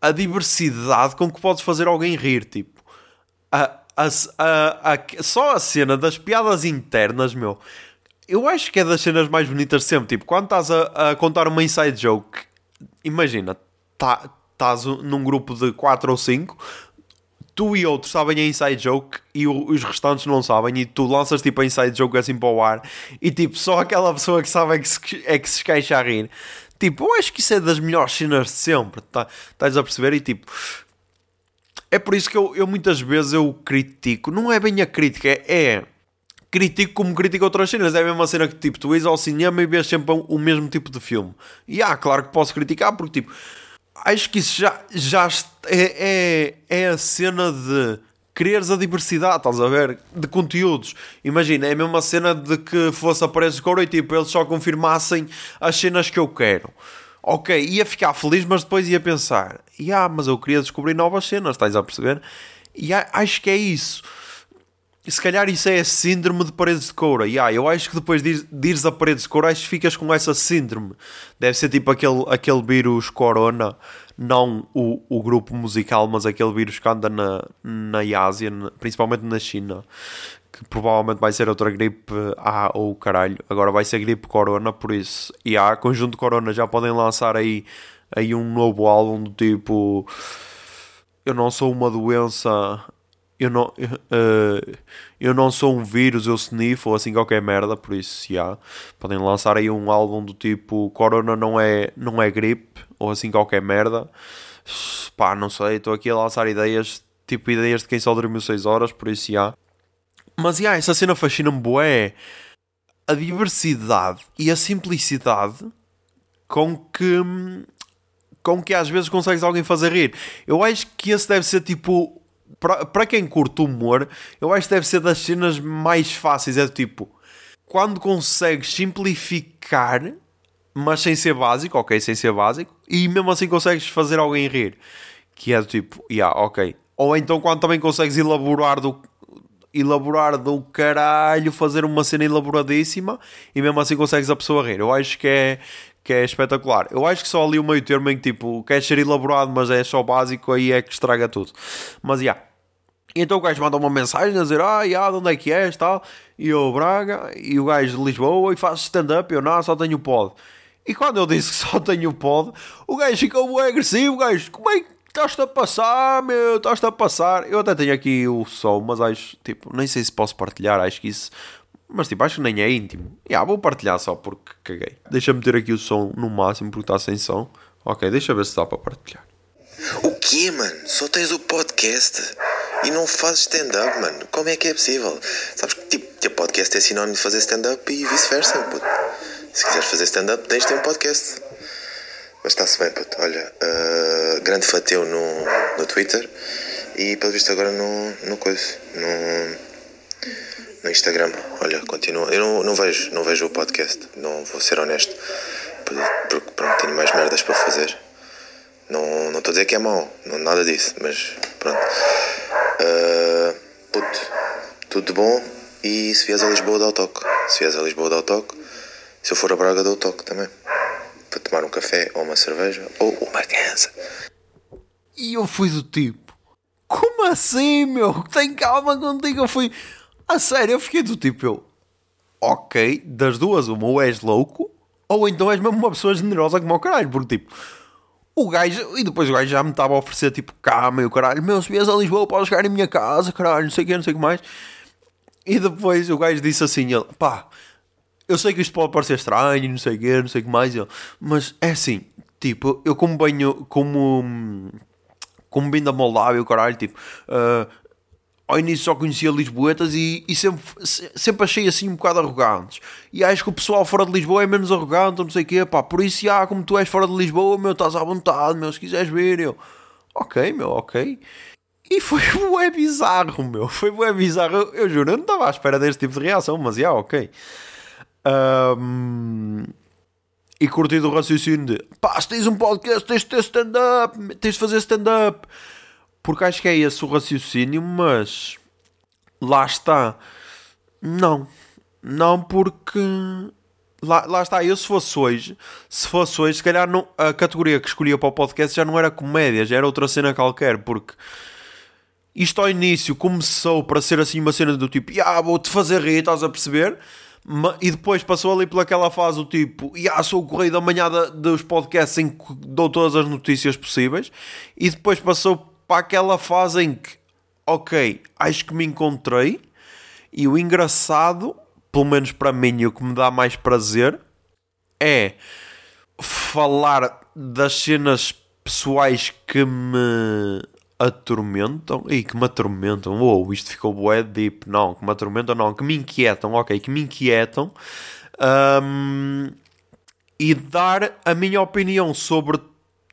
a diversidade com que podes fazer alguém rir. Tipo, a, a, a, só a cena das piadas internas, meu. Eu acho que é das cenas mais bonitas sempre. Tipo, quando estás a, a contar uma inside joke, imagina, tá, estás num grupo de 4 ou 5 tu e outros sabem a inside joke e o, os restantes não sabem, e tu lanças tipo a inside joke assim para o ar, e tipo, só aquela pessoa que sabe é que se, é que se esqueixa a rir. Tipo, eu acho que isso é das melhores cenas de sempre, tá, estás a perceber? E tipo, é por isso que eu, eu muitas vezes eu critico, não é bem a crítica, é, é critico como critico outras cenas. É a mesma cena que tipo, tu vais ao cinema e vês sempre o mesmo tipo de filme. E ah, claro que posso criticar, porque tipo acho que isso já, já é, é, é a cena de quereres a diversidade, estás a ver? De conteúdos. Imagina, é a mesma cena de que fosse a Paredes de Couro e tipo, eles só confirmassem as cenas que eu quero. Ok, ia ficar feliz, mas depois ia pensar, ah, mas eu queria descobrir novas cenas, estás a perceber? E acho que é isso. Se calhar isso é a síndrome de paredes de coura. Yeah, eu acho que depois de, ires a paredes de coura, acho que ficas com essa síndrome. Deve ser tipo aquele, aquele vírus corona, não o, o grupo musical, mas aquele vírus que anda na, na Ásia, principalmente na China, que provavelmente vai ser outra gripe A ou caralho. Agora vai ser gripe corona, por isso. E há conjunto corona, já podem lançar aí, aí um novo álbum do tipo. Eu não sou uma doença eu não, uh, eu não sou um vírus, eu sniffo ou assim qualquer merda, por isso se há, podem lançar aí um álbum do tipo Corona não é, não é gripe ou assim qualquer merda. Pá, não sei, estou aqui a lançar ideias, tipo ideias de quem só dormiu 6 horas, por isso já. Mas já, essa cena fascina-me bué. A diversidade e a simplicidade com que com que às vezes consegues alguém fazer rir. Eu acho que esse deve ser tipo para quem curte humor, eu acho que deve ser das cenas mais fáceis. É do tipo, quando consegues simplificar, mas sem ser básico, ok, sem ser básico, e mesmo assim consegues fazer alguém rir, que é do tipo, yeah, ok. Ou então quando também consegues elaborar do, elaborar do caralho, fazer uma cena elaboradíssima e mesmo assim consegues a pessoa rir. Eu acho que é, que é espetacular. Eu acho que só ali o meio termo em que tipo, quer ser elaborado, mas é só básico, aí é que estraga tudo. Mas já. Yeah. Então o gajo manda uma mensagem a dizer, ah, yeah, de onde é que és, tal. E eu, Braga, e o gajo de Lisboa, e faço stand-up, eu não, só tenho pod. E quando eu disse que só tenho pod, o gajo ficou bem agressivo, gajo, como é que estás-te a passar, meu, estás-te a passar. Eu até tenho aqui o som, mas acho, tipo, nem sei se posso partilhar, acho que isso mas tipo, acho que nem é íntimo. Yeah, vou partilhar só porque caguei. Deixa-me ter aqui o som no máximo porque está sem som. Ok, deixa ver se dá para partilhar. O quê, mano? Só tens o podcast e não fazes stand-up, mano? Como é que é possível? Sabes que tipo, ter podcast é sinónimo de fazer stand-up e vice-versa, puto. Se quiseres fazer stand-up, tens de ter um podcast. Mas está-se bem, puto. Olha, uh, grande fateu no, no Twitter e pelo visto agora no, no coisa. No, no Instagram. Olha, continua. Eu não, não vejo, não vejo o podcast, não vou ser honesto. Porque pronto, tenho mais merdas para fazer. Não estou a dizer que é mau, não, nada disso, mas pronto. Uh, puto, tudo de bom. E se vieres a Lisboa, dá o toque. Se vieres a Lisboa, dá o toque. Se eu for a Braga, dou o toque também. Para tomar um café ou uma cerveja ou uma criança. E eu fui do tipo: Como assim, meu? Tem calma contigo. Eu fui a sério, eu fiquei do tipo, eu. ok, das duas, uma, ou és louco, ou então és mesmo uma pessoa generosa como o caralho, porque tipo, o gajo, e depois o gajo já me estava a oferecer tipo cama e o caralho, meu, se vies a Lisboa podes ficar em minha casa, caralho, não sei o que, não sei o que mais. E depois o gajo disse assim, ele, pá, eu sei que isto pode parecer estranho, não sei o que, não sei o que mais, ele, mas é assim, tipo, eu como banho, como, como vim da Moldávia, o caralho, tipo, uh, ao início só conhecia Lisboetas e, e, sempre, sempre achei assim um bocado arrogantes. E acho que o pessoal fora de Lisboa é menos arrogante, não sei o quê, pá. Por isso, já, como tu és fora de Lisboa, meu, estás à vontade, meu, se quiseres ver, eu. Ok, meu, ok. E foi (laughs) bué bizarro, meu. Foi bué bizarro. Eu, eu juro, eu não estava à espera deste tipo de reação, mas já, ok. Um, e curti do raciocínio de pá, se tens um podcast, tens de ter stand-up, tens de fazer stand-up porque acho que é esse o raciocínio, mas lá está. Não, não porque lá, lá está. Eu se fosse hoje, se fosse hoje, se calhar não, a categoria que escolhia para o podcast já não era comédia, já era outra cena qualquer, porque isto ao início começou para ser assim uma cena do tipo, ah, vou-te fazer rir, estás a perceber? E depois passou ali pelaquela fase do tipo, ah, sou o correio da manhã dos podcasts em que dou todas as notícias possíveis, e depois passou para aquela fase em que, ok, acho que me encontrei e o engraçado, pelo menos para mim, e o que me dá mais prazer é falar das cenas pessoais que me atormentam e que me atormentam. Uou, isto ficou bué deep. Não, que me atormentam, não, que me inquietam, ok, que me inquietam. Um, e dar a minha opinião sobre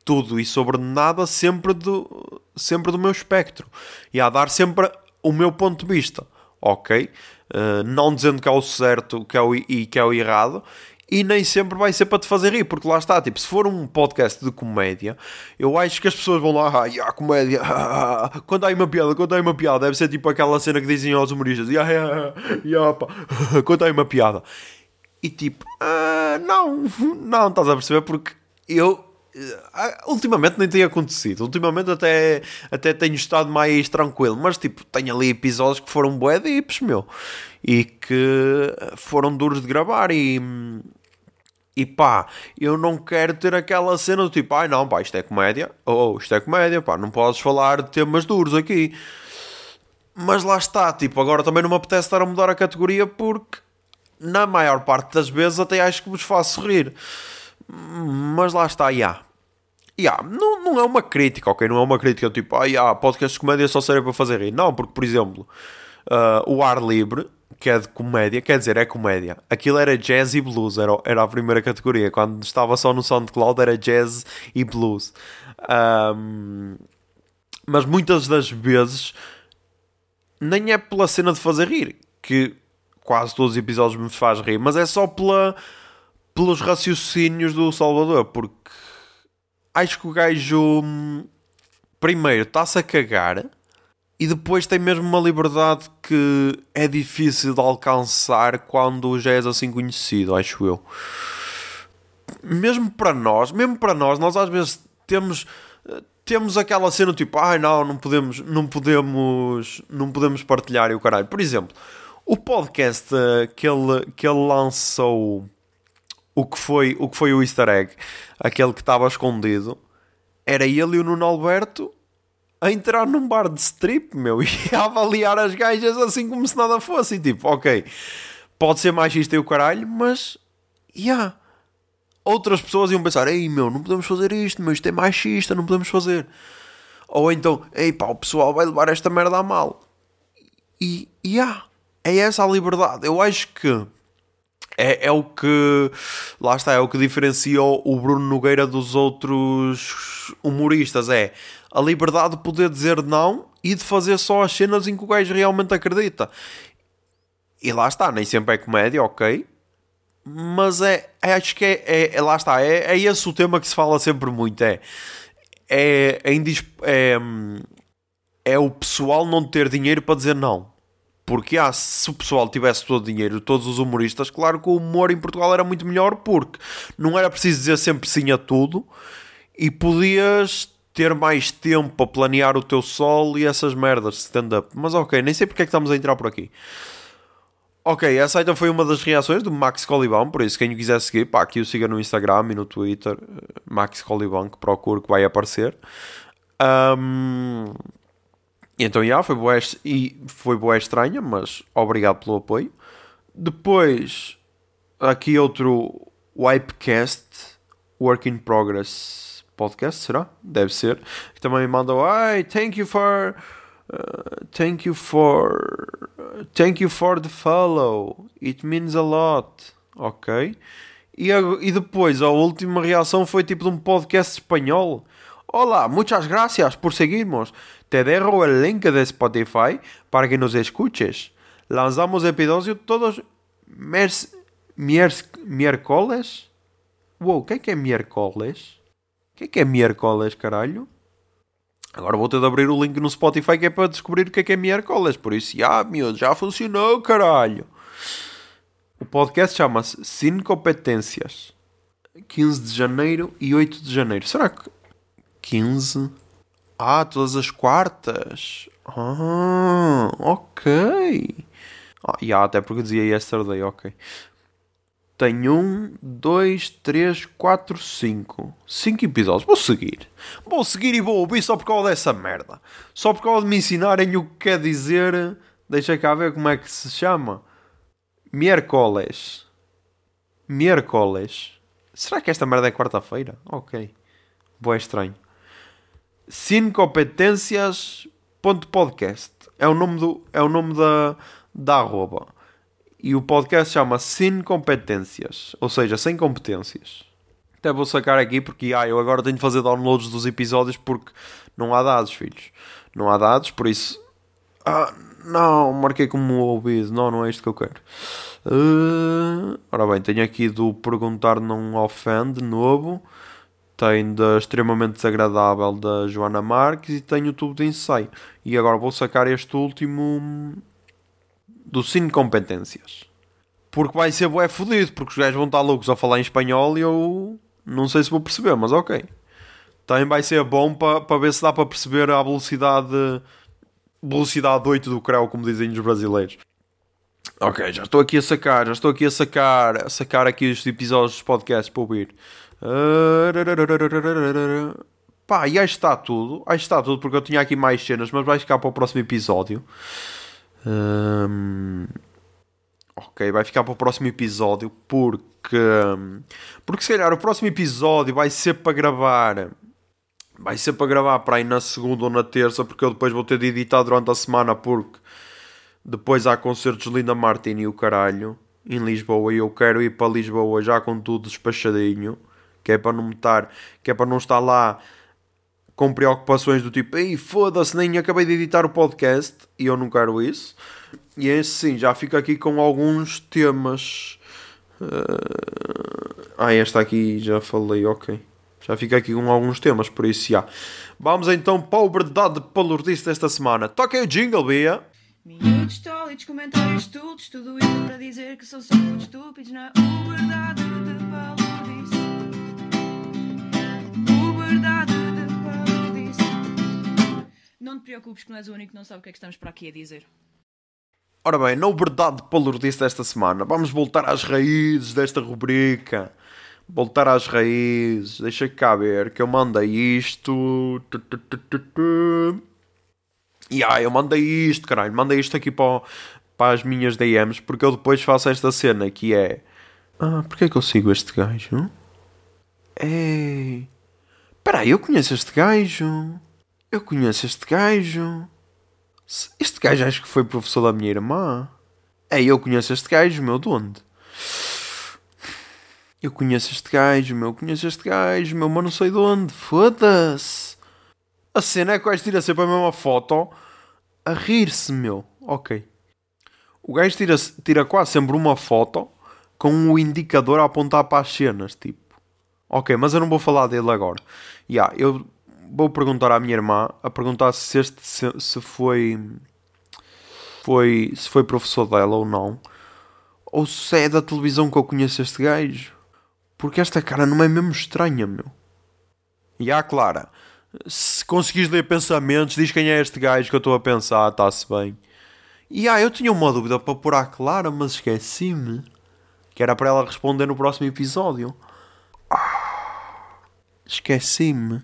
tudo e sobre nada sempre do, sempre do meu espectro e a dar sempre o meu ponto de vista, ok? Uh, não dizendo que é o certo que é o, e que é o errado e nem sempre vai ser para te fazer rir, porque lá está, tipo, se for um podcast de comédia, eu acho que as pessoas vão lá, ah, comédia, ah, ah, conta aí uma piada, conta aí uma piada, deve ser tipo aquela cena que dizem aos humoristas, yeah, yeah, yeah, pá, (laughs) conta aí uma piada. E tipo, ah, não, (laughs) não, estás a perceber, porque eu ultimamente nem tem acontecido. Ultimamente até, até tenho estado mais tranquilo. Mas tipo, tenho ali episódios que foram bué dips, meu. E que foram duros de gravar e... E pá, eu não quero ter aquela cena do tipo, ai não, pá, isto é comédia. Ou oh, isto é comédia, pá, não podes falar de temas duros aqui. Mas lá está, tipo, agora também não me apetece estar a mudar a categoria porque na maior parte das vezes até acho que vos faço rir. Mas lá está, já. Yeah. Não, não é uma crítica, ok? Não é uma crítica tipo, ah, yeah, podcast de comédia só serve para fazer rir. Não, porque, por exemplo, uh, o Ar Livre, que é de comédia, quer dizer, é comédia. Aquilo era jazz e blues, era, era a primeira categoria. Quando estava só no SoundCloud era jazz e blues. Um, mas muitas das vezes nem é pela cena de fazer rir, que quase todos os episódios me faz rir, mas é só pela pelos raciocínios do Salvador, porque acho que o gajo primeiro está-se a cagar e depois tem mesmo uma liberdade que é difícil de alcançar quando já és assim conhecido, acho eu. Mesmo para nós, mesmo para nós, nós às vezes temos temos aquela cena tipo, ai ah, não, não podemos, não podemos, não podemos partilhar e o caralho. Por exemplo, o podcast que ele, que ele lançou o que foi o, que foi o easter egg, aquele que estava escondido, era ele e o Nuno Alberto a entrar num bar de strip, meu, (laughs) e a avaliar as gajas assim como se nada fosse. E tipo, ok, pode ser machista e o caralho, mas, yeah. Outras pessoas iam pensar, ei meu, não podemos fazer isto, meu, isto é machista, não podemos fazer. Ou então, ei pá, o pessoal vai levar esta merda a mal. E, yeah, é essa a liberdade. Eu acho que é, é o que lá está, é o que diferencia o Bruno Nogueira dos outros humoristas. É a liberdade de poder dizer não e de fazer só as cenas em que o gajo realmente acredita. E lá está, nem sempre é comédia, ok. Mas é, é acho que é, é, é, lá está, é, é esse o tema que se fala sempre muito. É, é, é, é, é o pessoal não ter dinheiro para dizer não. Porque ah, se o pessoal tivesse todo o dinheiro, todos os humoristas, claro que o humor em Portugal era muito melhor porque não era preciso dizer sempre sim a tudo e podias ter mais tempo a planear o teu solo e essas merdas de stand-up. Mas ok, nem sei porque é que estamos a entrar por aqui. Ok, essa então foi uma das reações do Max Coliban, por isso quem o quiser seguir, pá, aqui o siga no Instagram e no Twitter, eh, Max Coliban, que procuro que vai aparecer. Um, então, já, foi boa, e foi boa estranha, mas obrigado pelo apoio. Depois, aqui outro Wipecast, Work in Progress Podcast, será? Deve ser. Que também mandou, ai, thank you for... Uh, thank you for thank you for the follow it means a lot ok e, e depois a última reação foi tipo de um podcast espanhol Hola, muchas gracias por seguirnos. Te dejo el link de Spotify para que nos escuches. Lanzamos episodios todos mes, miers, miércoles. Wow, o que é que é miércoles? O que é que é miércoles, caralho? Agora vou ter de abrir o link no Spotify que é para descobrir o que é que é miércoles. Por isso, já, meu, já funcionou, caralho. O podcast chama-se Sin Competências. 15 de janeiro e 8 de janeiro. Será que 15? Ah, todas as quartas. Ah, ok. Ah, yeah, até porque dizia yesterday, ok. Tenho um, dois, três, quatro, cinco. Cinco episódios. Vou seguir. Vou seguir e vou ouvir só por causa dessa merda. Só por causa de me ensinarem o que quer dizer. Deixa cá ver como é que se chama. Miércoles. Miércoles. Será que esta merda é quarta-feira? Ok. Boa estranho. Cincompetências.podcast. É o nome do é o nome da da arroba. E o podcast chama Sin Competências, ou seja, sem competências. Até vou sacar aqui porque ah, eu agora tenho de fazer downloads dos episódios porque não há dados, filhos. Não há dados, por isso. Ah, não, marquei como ouvido. Não, não é isto que eu quero. Uh, ora bem, tenho aqui do Perguntar Não Ofende, novo. Tenho da Extremamente Desagradável da Joana Marques e tenho o tubo de ensaio. E agora vou sacar este último do Cine Competências. Porque vai ser bué fodido, porque os gajos vão estar loucos a falar em espanhol e eu não sei se vou perceber, mas ok. Também vai ser bom para pa ver se dá para perceber a velocidade velocidade 8 do Creu, como dizem os brasileiros. Ok, já estou aqui a sacar, já estou aqui a sacar, a sacar aqui os episódios dos podcasts para ouvir. Pá, e aí está tudo. Aí está tudo, porque eu tinha aqui mais cenas, mas vai ficar para o próximo episódio. Um, ok, vai ficar para o próximo episódio porque. Porque se calhar o próximo episódio vai ser para gravar. Vai ser para gravar para aí na segunda ou na terça, porque eu depois vou ter de editar durante a semana, porque depois há concertos de Linda Martin e o caralho em Lisboa e eu quero ir para Lisboa já com tudo despachadinho, que é para não estar, que é para não estar lá com preocupações do tipo, ei, foda-se, nem acabei de editar o podcast e eu não quero isso. E é assim, já fico aqui com alguns temas. Uh... Ah, esta aqui já falei, ok. Já fico aqui com alguns temas, por isso já. Vamos então para o verdade palurdice desta semana. Toca o jingle, Bia. Minutos tólitos, comentários estúpidos, tudo isso para dizer que são só muito estúpidos na verdade O verdade não te preocupes que não és o único que não sabe o que é que estamos para aqui a dizer. Ora bem, na verdade palurdice desta semana, vamos voltar às raízes desta rubrica. Voltar às raízes. Deixa cá ver que eu mandei isto. E ah, eu mandei isto, caralho. Mandei isto aqui para, para as minhas DMs porque eu depois faço esta cena que é. Ah, porquê é que eu sigo este gajo? Ei. Espera eu conheço este gajo. Eu conheço este gajo. Este gajo acho que foi professor da minha irmã. É, eu conheço este gajo, meu, de onde? Eu conheço este gajo, meu, conheço este gajo, meu, mas não sei de onde. Foda-se. A cena é gajo tira sempre a mesma foto a rir-se, meu. Ok. O gajo tira, tira quase sempre uma foto com o indicador a apontar para as cenas, tipo. Ok, mas eu não vou falar dele agora. Yeah, eu vou perguntar à minha irmã a perguntar se este se, se foi foi se foi professor dela ou não ou se é da televisão que eu conheço este gajo porque esta cara não é mesmo estranha meu e a Clara se conseguires ler pensamentos diz quem é este gajo que eu estou a pensar está-se bem E ah, eu tinha uma dúvida para pôr à Clara, mas esqueci-me. Que era para ela responder no próximo episódio. Ah, esqueci-me.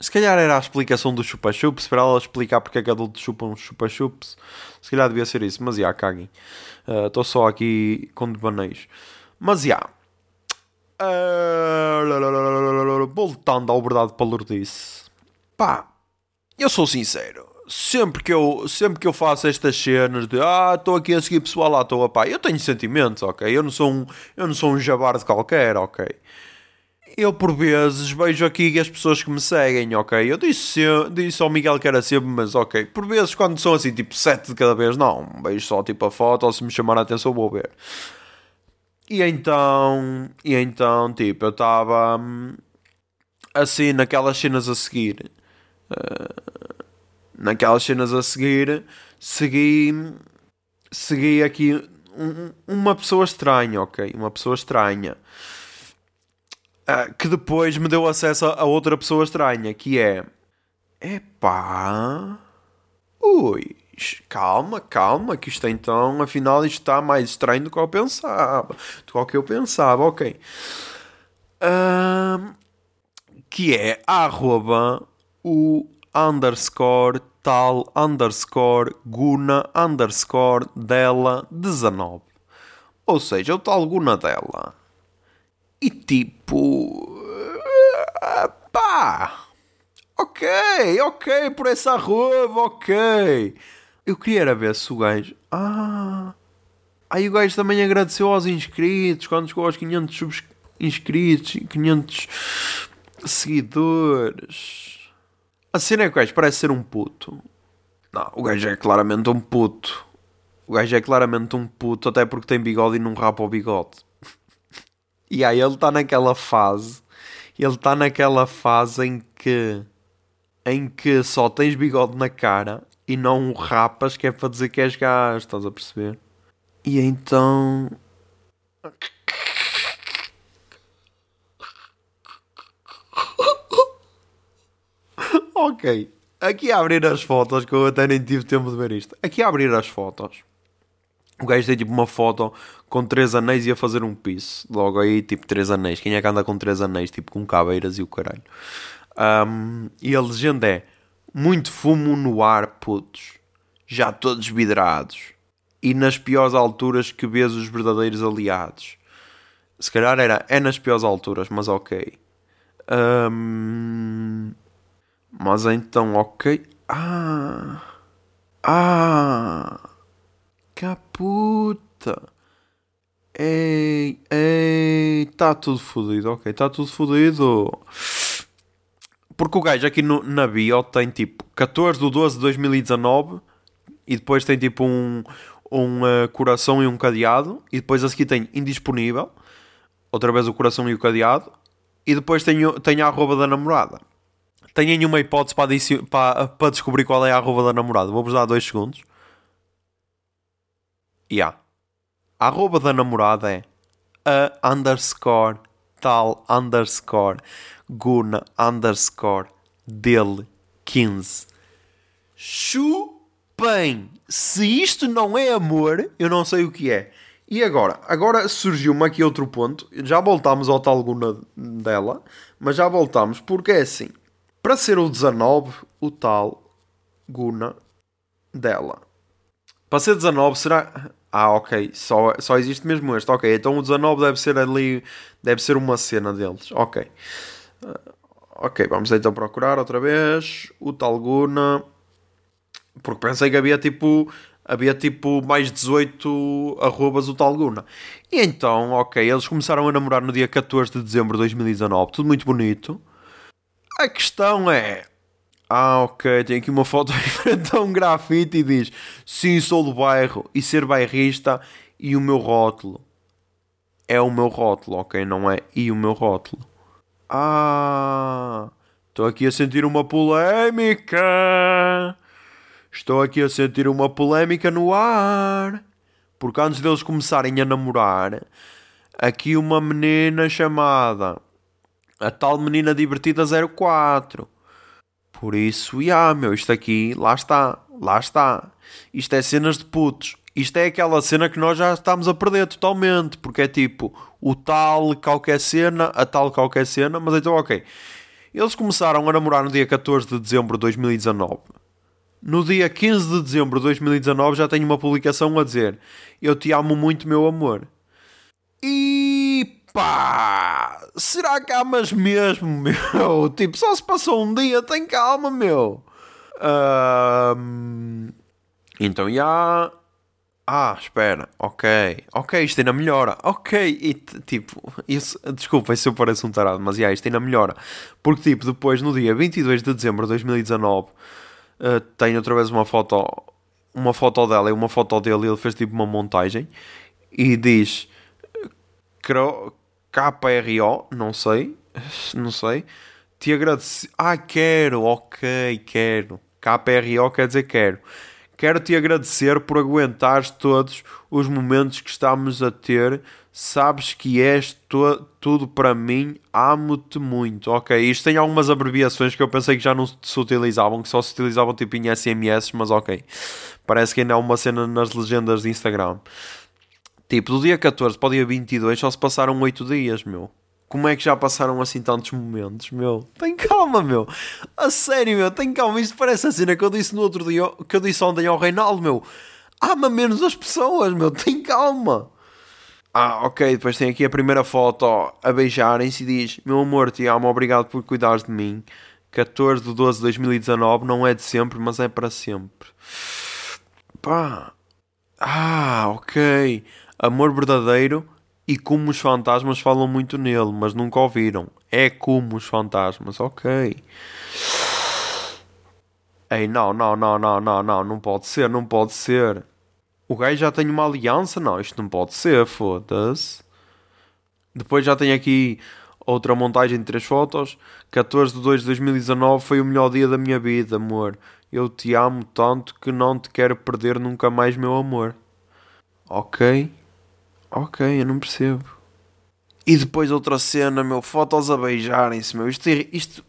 Se calhar era a explicação do chupa-chups, para ela explicar porque é que adultos chupam chupa-chups. Se calhar devia ser isso, mas já, yeah, caguem. Estou uh, só aqui com devaneios. Mas já. Yeah. Uh, voltando ao verdade Lourdes. Pá, eu sou sincero. Sempre que, eu, sempre que eu faço estas cenas de ah, estou aqui a seguir pessoal lá, estou a pá, eu tenho sentimentos, ok? Eu não sou um, eu não sou um jabarde qualquer, ok? Eu por vezes vejo aqui as pessoas que me seguem, ok? Eu disse, disse ao Miguel que era sempre, mas ok. Por vezes, quando são assim, tipo 7 de cada vez, não. Vejo só tipo a foto, ou se me chamar a atenção, vou ver. E então, e então, tipo, eu estava hum, assim naquelas cenas a seguir. Uh, naquelas cenas a seguir, segui, segui aqui um, uma pessoa estranha, ok? Uma pessoa estranha. Uh, que depois me deu acesso a outra pessoa estranha, que é... Epá... Ui, calma, calma, que isto então, afinal, isto está mais estranho do que eu pensava. Do que eu pensava, ok. Que é arroba o underscore tal underscore guna underscore dela 19. Ou seja, o tal guna dela e tipo. Pá! Ok, ok, por essa arroba, ok. Eu queria era ver se o gajo. Ah! Aí o gajo também agradeceu aos inscritos quando chegou aos 500 subs inscritos, 500 seguidores. A cena é que o gajo parece ser um puto. Não, o gajo é claramente um puto. O gajo é claramente um puto, até porque tem bigode e não rapa o bigode. E aí ele está naquela fase. Ele está naquela fase em que em que só tens bigode na cara e não rapas que é para dizer que és gajo, estás a perceber? E então. (laughs) ok. Aqui a abrir as fotos, que eu até nem tive tempo de ver isto. Aqui a abrir as fotos. O gajo tem tipo uma foto com três anéis e a fazer um piso. Logo aí, tipo, três anéis. Quem é que anda com três anéis? Tipo, com caveiras e o caralho. Um, e a legenda é: Muito fumo no ar, putos. Já todos vidrados. E nas piores alturas que vês os verdadeiros aliados. Se calhar era é nas piores alturas, mas ok. Um, mas então, ok. Ah. Ah. Caputa. Ei, ei, está tudo fodido, ok, está tudo fodido. Porque o gajo aqui no, na bio tem tipo 14 de 12 de 2019 e depois tem tipo um, um uh, coração e um cadeado e depois a seguir tem indisponível, outra vez o coração e o cadeado e depois tem, tem a arroba da namorada. Tenho uma hipótese para, para, para descobrir qual é a arroba da namorada. Vou-vos dar dois segundos. Yeah. A arroba da namorada é a underscore tal underscore guna underscore dele 15. Chupem! Se isto não é amor, eu não sei o que é. E agora? Agora surgiu-me aqui outro ponto. Já voltámos ao tal Guna dela, mas já voltámos porque é assim. Para ser o 19, o tal Guna dela. Para ser 19, será. Ah, ok, só, só existe mesmo este. Ok, então o 19 deve ser ali, deve ser uma cena deles. Ok. Uh, ok, vamos então procurar outra vez o Talguna. Porque pensei que havia tipo, havia tipo mais 18 arrobas o Talguna. E então, ok, eles começaram a namorar no dia 14 de dezembro de 2019. Tudo muito bonito. A questão é, ah, ok, tem aqui uma foto (laughs) frente a um grafite e diz: Sim, sou do bairro e ser bairrista e o meu rótulo. É o meu rótulo, ok? Não é e o meu rótulo. Ah, estou aqui a sentir uma polémica. Estou aqui a sentir uma polémica no ar. Porque antes deles começarem a namorar, aqui uma menina chamada a tal menina divertida 04 por isso, yeah, meu, isto aqui, lá está. lá está. Isto é cenas de putos. Isto é aquela cena que nós já estamos a perder totalmente, porque é tipo o tal qualquer cena, a tal qualquer cena, mas então ok. Eles começaram a namorar no dia 14 de dezembro de 2019. No dia 15 de dezembro de 2019 já tenho uma publicação a dizer Eu te amo muito, meu amor. E pá! Será que amas mesmo, (laughs) meu? Tipo, só se passou um dia, tem calma, meu. Um, então já. Ah, espera, ok, ok, isto ainda melhora, ok, e tipo, isso, desculpa se eu pareço um tarado, mas já, isto ainda melhora, porque tipo, depois no dia 22 de dezembro de 2019, uh, tenho outra vez uma foto, uma foto dela e uma foto dele, ele fez tipo uma montagem, e diz, KRO, não sei, (laughs) não sei, te agradeci, ah, quero, ok, quero, KRO quer dizer quero, Quero te agradecer por aguentares todos os momentos que estamos a ter. Sabes que és tudo para mim. Amo-te muito. Ok, isto tem algumas abreviações que eu pensei que já não se utilizavam, que só se utilizavam tipo em SMS, mas ok. Parece que ainda há uma cena nas legendas de Instagram. Tipo, do dia 14 para o dia 22 só se passaram 8 dias, meu. Como é que já passaram assim tantos momentos, meu? Tem calma, meu. A sério, meu, tem calma. Isto parece a cena que eu disse no outro dia, que eu disse ontem ao Reinaldo, meu. Ama menos as pessoas, meu. Tem calma. Ah, ok. Depois tem aqui a primeira foto a beijarem-se e diz: Meu amor, te amo, obrigado por cuidares de mim. 14 de 12 de 2019 não é de sempre, mas é para sempre. Pá. Ah, ok. Amor verdadeiro e como os fantasmas falam muito nele, mas nunca ouviram. É como os fantasmas, ok. Ei, não, não, não, não, não, não, não pode ser, não pode ser. O gajo já tem uma aliança? Não, isto não pode ser, foda-se. Depois já tem aqui outra montagem de três fotos. 14 de 2 de 2019 foi o melhor dia da minha vida, amor. Eu te amo tanto que não te quero perder nunca mais, meu amor. Ok. Ok, eu não percebo. E depois outra cena, meu, fotos a beijarem-se, meu. Isto, isto.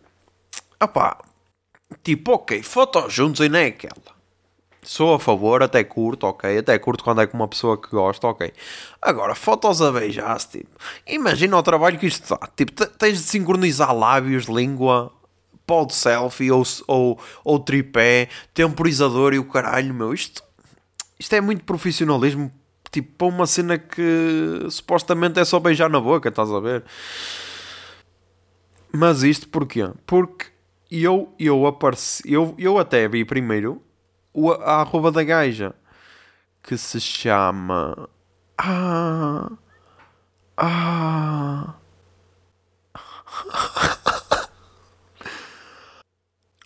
Opá. Tipo, ok, fotos juntos e nem é aquela. Sou a favor, até curto, ok. Até curto quando é com uma pessoa que gosta, ok. Agora, fotos a beijar-se, tipo. Imagina o trabalho que isto dá. Tipo, tens de sincronizar lábios, língua, pod selfie ou, ou, ou tripé, temporizador e o caralho, meu. Isto, isto é muito profissionalismo tipo, para uma cena que supostamente é só beijar na boca, estás a ver? Mas isto porquê? Porque eu, eu apareci, eu, eu até vi primeiro a arroba da gaja que se chama. Ah. Ah. (laughs)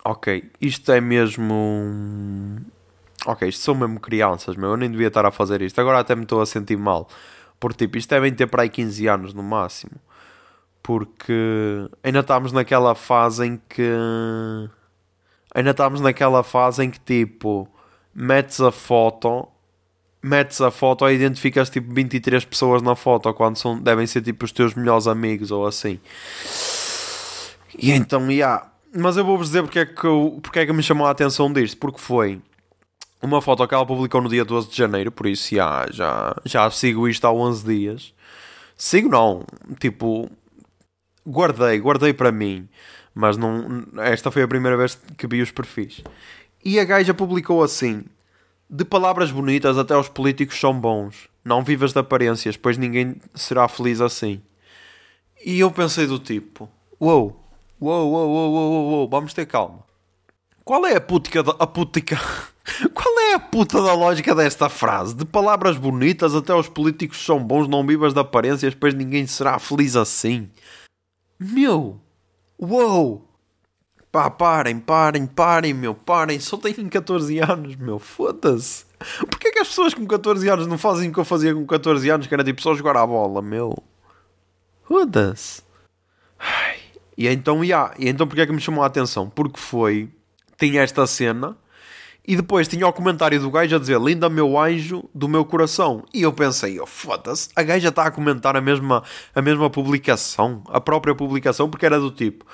ok, isto é mesmo ok, isto são mesmo crianças, meu, eu nem devia estar a fazer isto. Agora até me estou a sentir mal. Porque, tipo, isto devem ter para aí 15 anos no máximo. Porque ainda estamos naquela fase em que. Ainda estamos naquela fase em que, tipo, metes a foto. Metes a foto e identificas tipo 23 pessoas na foto quando são, devem ser tipo os teus melhores amigos ou assim. E então, já. Yeah. Mas eu vou-vos dizer porque é, que eu, porque é que me chamou a atenção disto. Porque foi uma foto que ela publicou no dia 12 de janeiro, por isso já, já, já sigo isto há 11 dias. Sigo não, tipo, guardei, guardei para mim, mas não, esta foi a primeira vez que vi os perfis. E a gaja publicou assim: De palavras bonitas até os políticos são bons. Não vivas de aparências, pois ninguém será feliz assim. E eu pensei do tipo: Uou, uou, uou, uou, uou, uou, vamos ter calma. Qual é a putica, a putica, (laughs) qual é a puta da lógica desta frase? De palavras bonitas até os políticos são bons, não vivas de aparências, pois ninguém será feliz assim. Meu, uou, pá, parem, parem, parem, meu, parem, só tenho 14 anos, meu, foda-se. Porquê que as pessoas com 14 anos não fazem o que eu fazia com 14 anos, que era tipo só jogar a bola, meu? Foda-se. E então, yeah, e então porquê é que me chamou a atenção? Porque foi tinha esta cena e depois tinha o comentário do gajo a dizer linda meu anjo do meu coração e eu pensei, oh, foda-se, a gaja está a comentar a mesma, a mesma publicação, a própria publicação, porque era do tipo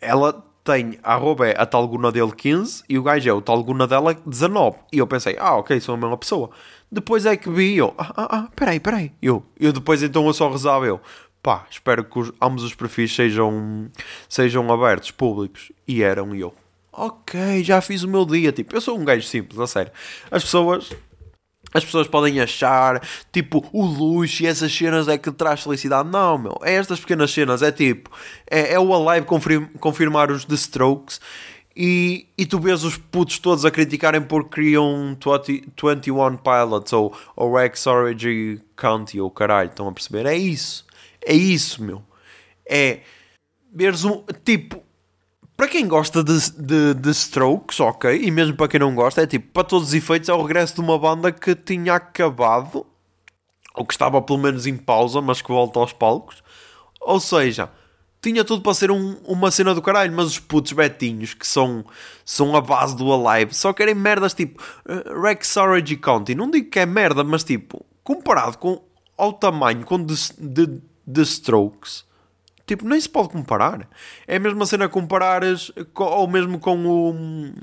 ela tem a arroba é a talguna dele 15 e o gajo é o talguna dela 19. E eu pensei, ah, ok, são a mesma pessoa. Depois é que vi eu, ah, ah, ah, peraí, peraí. Eu, eu depois então eu só rezava eu, pá, espero que os, ambos os perfis sejam, sejam abertos, públicos. E eram eu. Ok, já fiz o meu dia. Tipo, eu sou um gajo simples, a sério. As pessoas as pessoas podem achar, tipo, o luxo e essas cenas é que traz felicidade. Não, meu. É estas pequenas cenas. É tipo, é, é o Alive confirm, confirmar os The Strokes e, e tu vês os putos todos a criticarem porque criam 20, 21 Pilots ou, ou Rex Origin County ou caralho. Estão a perceber? É isso. É isso, meu. É veres um. Tipo, para quem gosta de, de, de, Strokes, ok, e mesmo para quem não gosta, é tipo, para todos os efeitos, é o regresso de uma banda que tinha acabado, ou que estava pelo menos em pausa, mas que volta aos palcos. Ou seja, tinha tudo para ser um, uma cena do caralho, mas os putos betinhos, que são, são a base do Alive, só querem merdas tipo uh, Rex Origin County. Não digo que é merda, mas tipo, comparado com ao tamanho com de Strokes Tipo, nem se pode comparar. É a mesma cena comparares com, ou mesmo com o.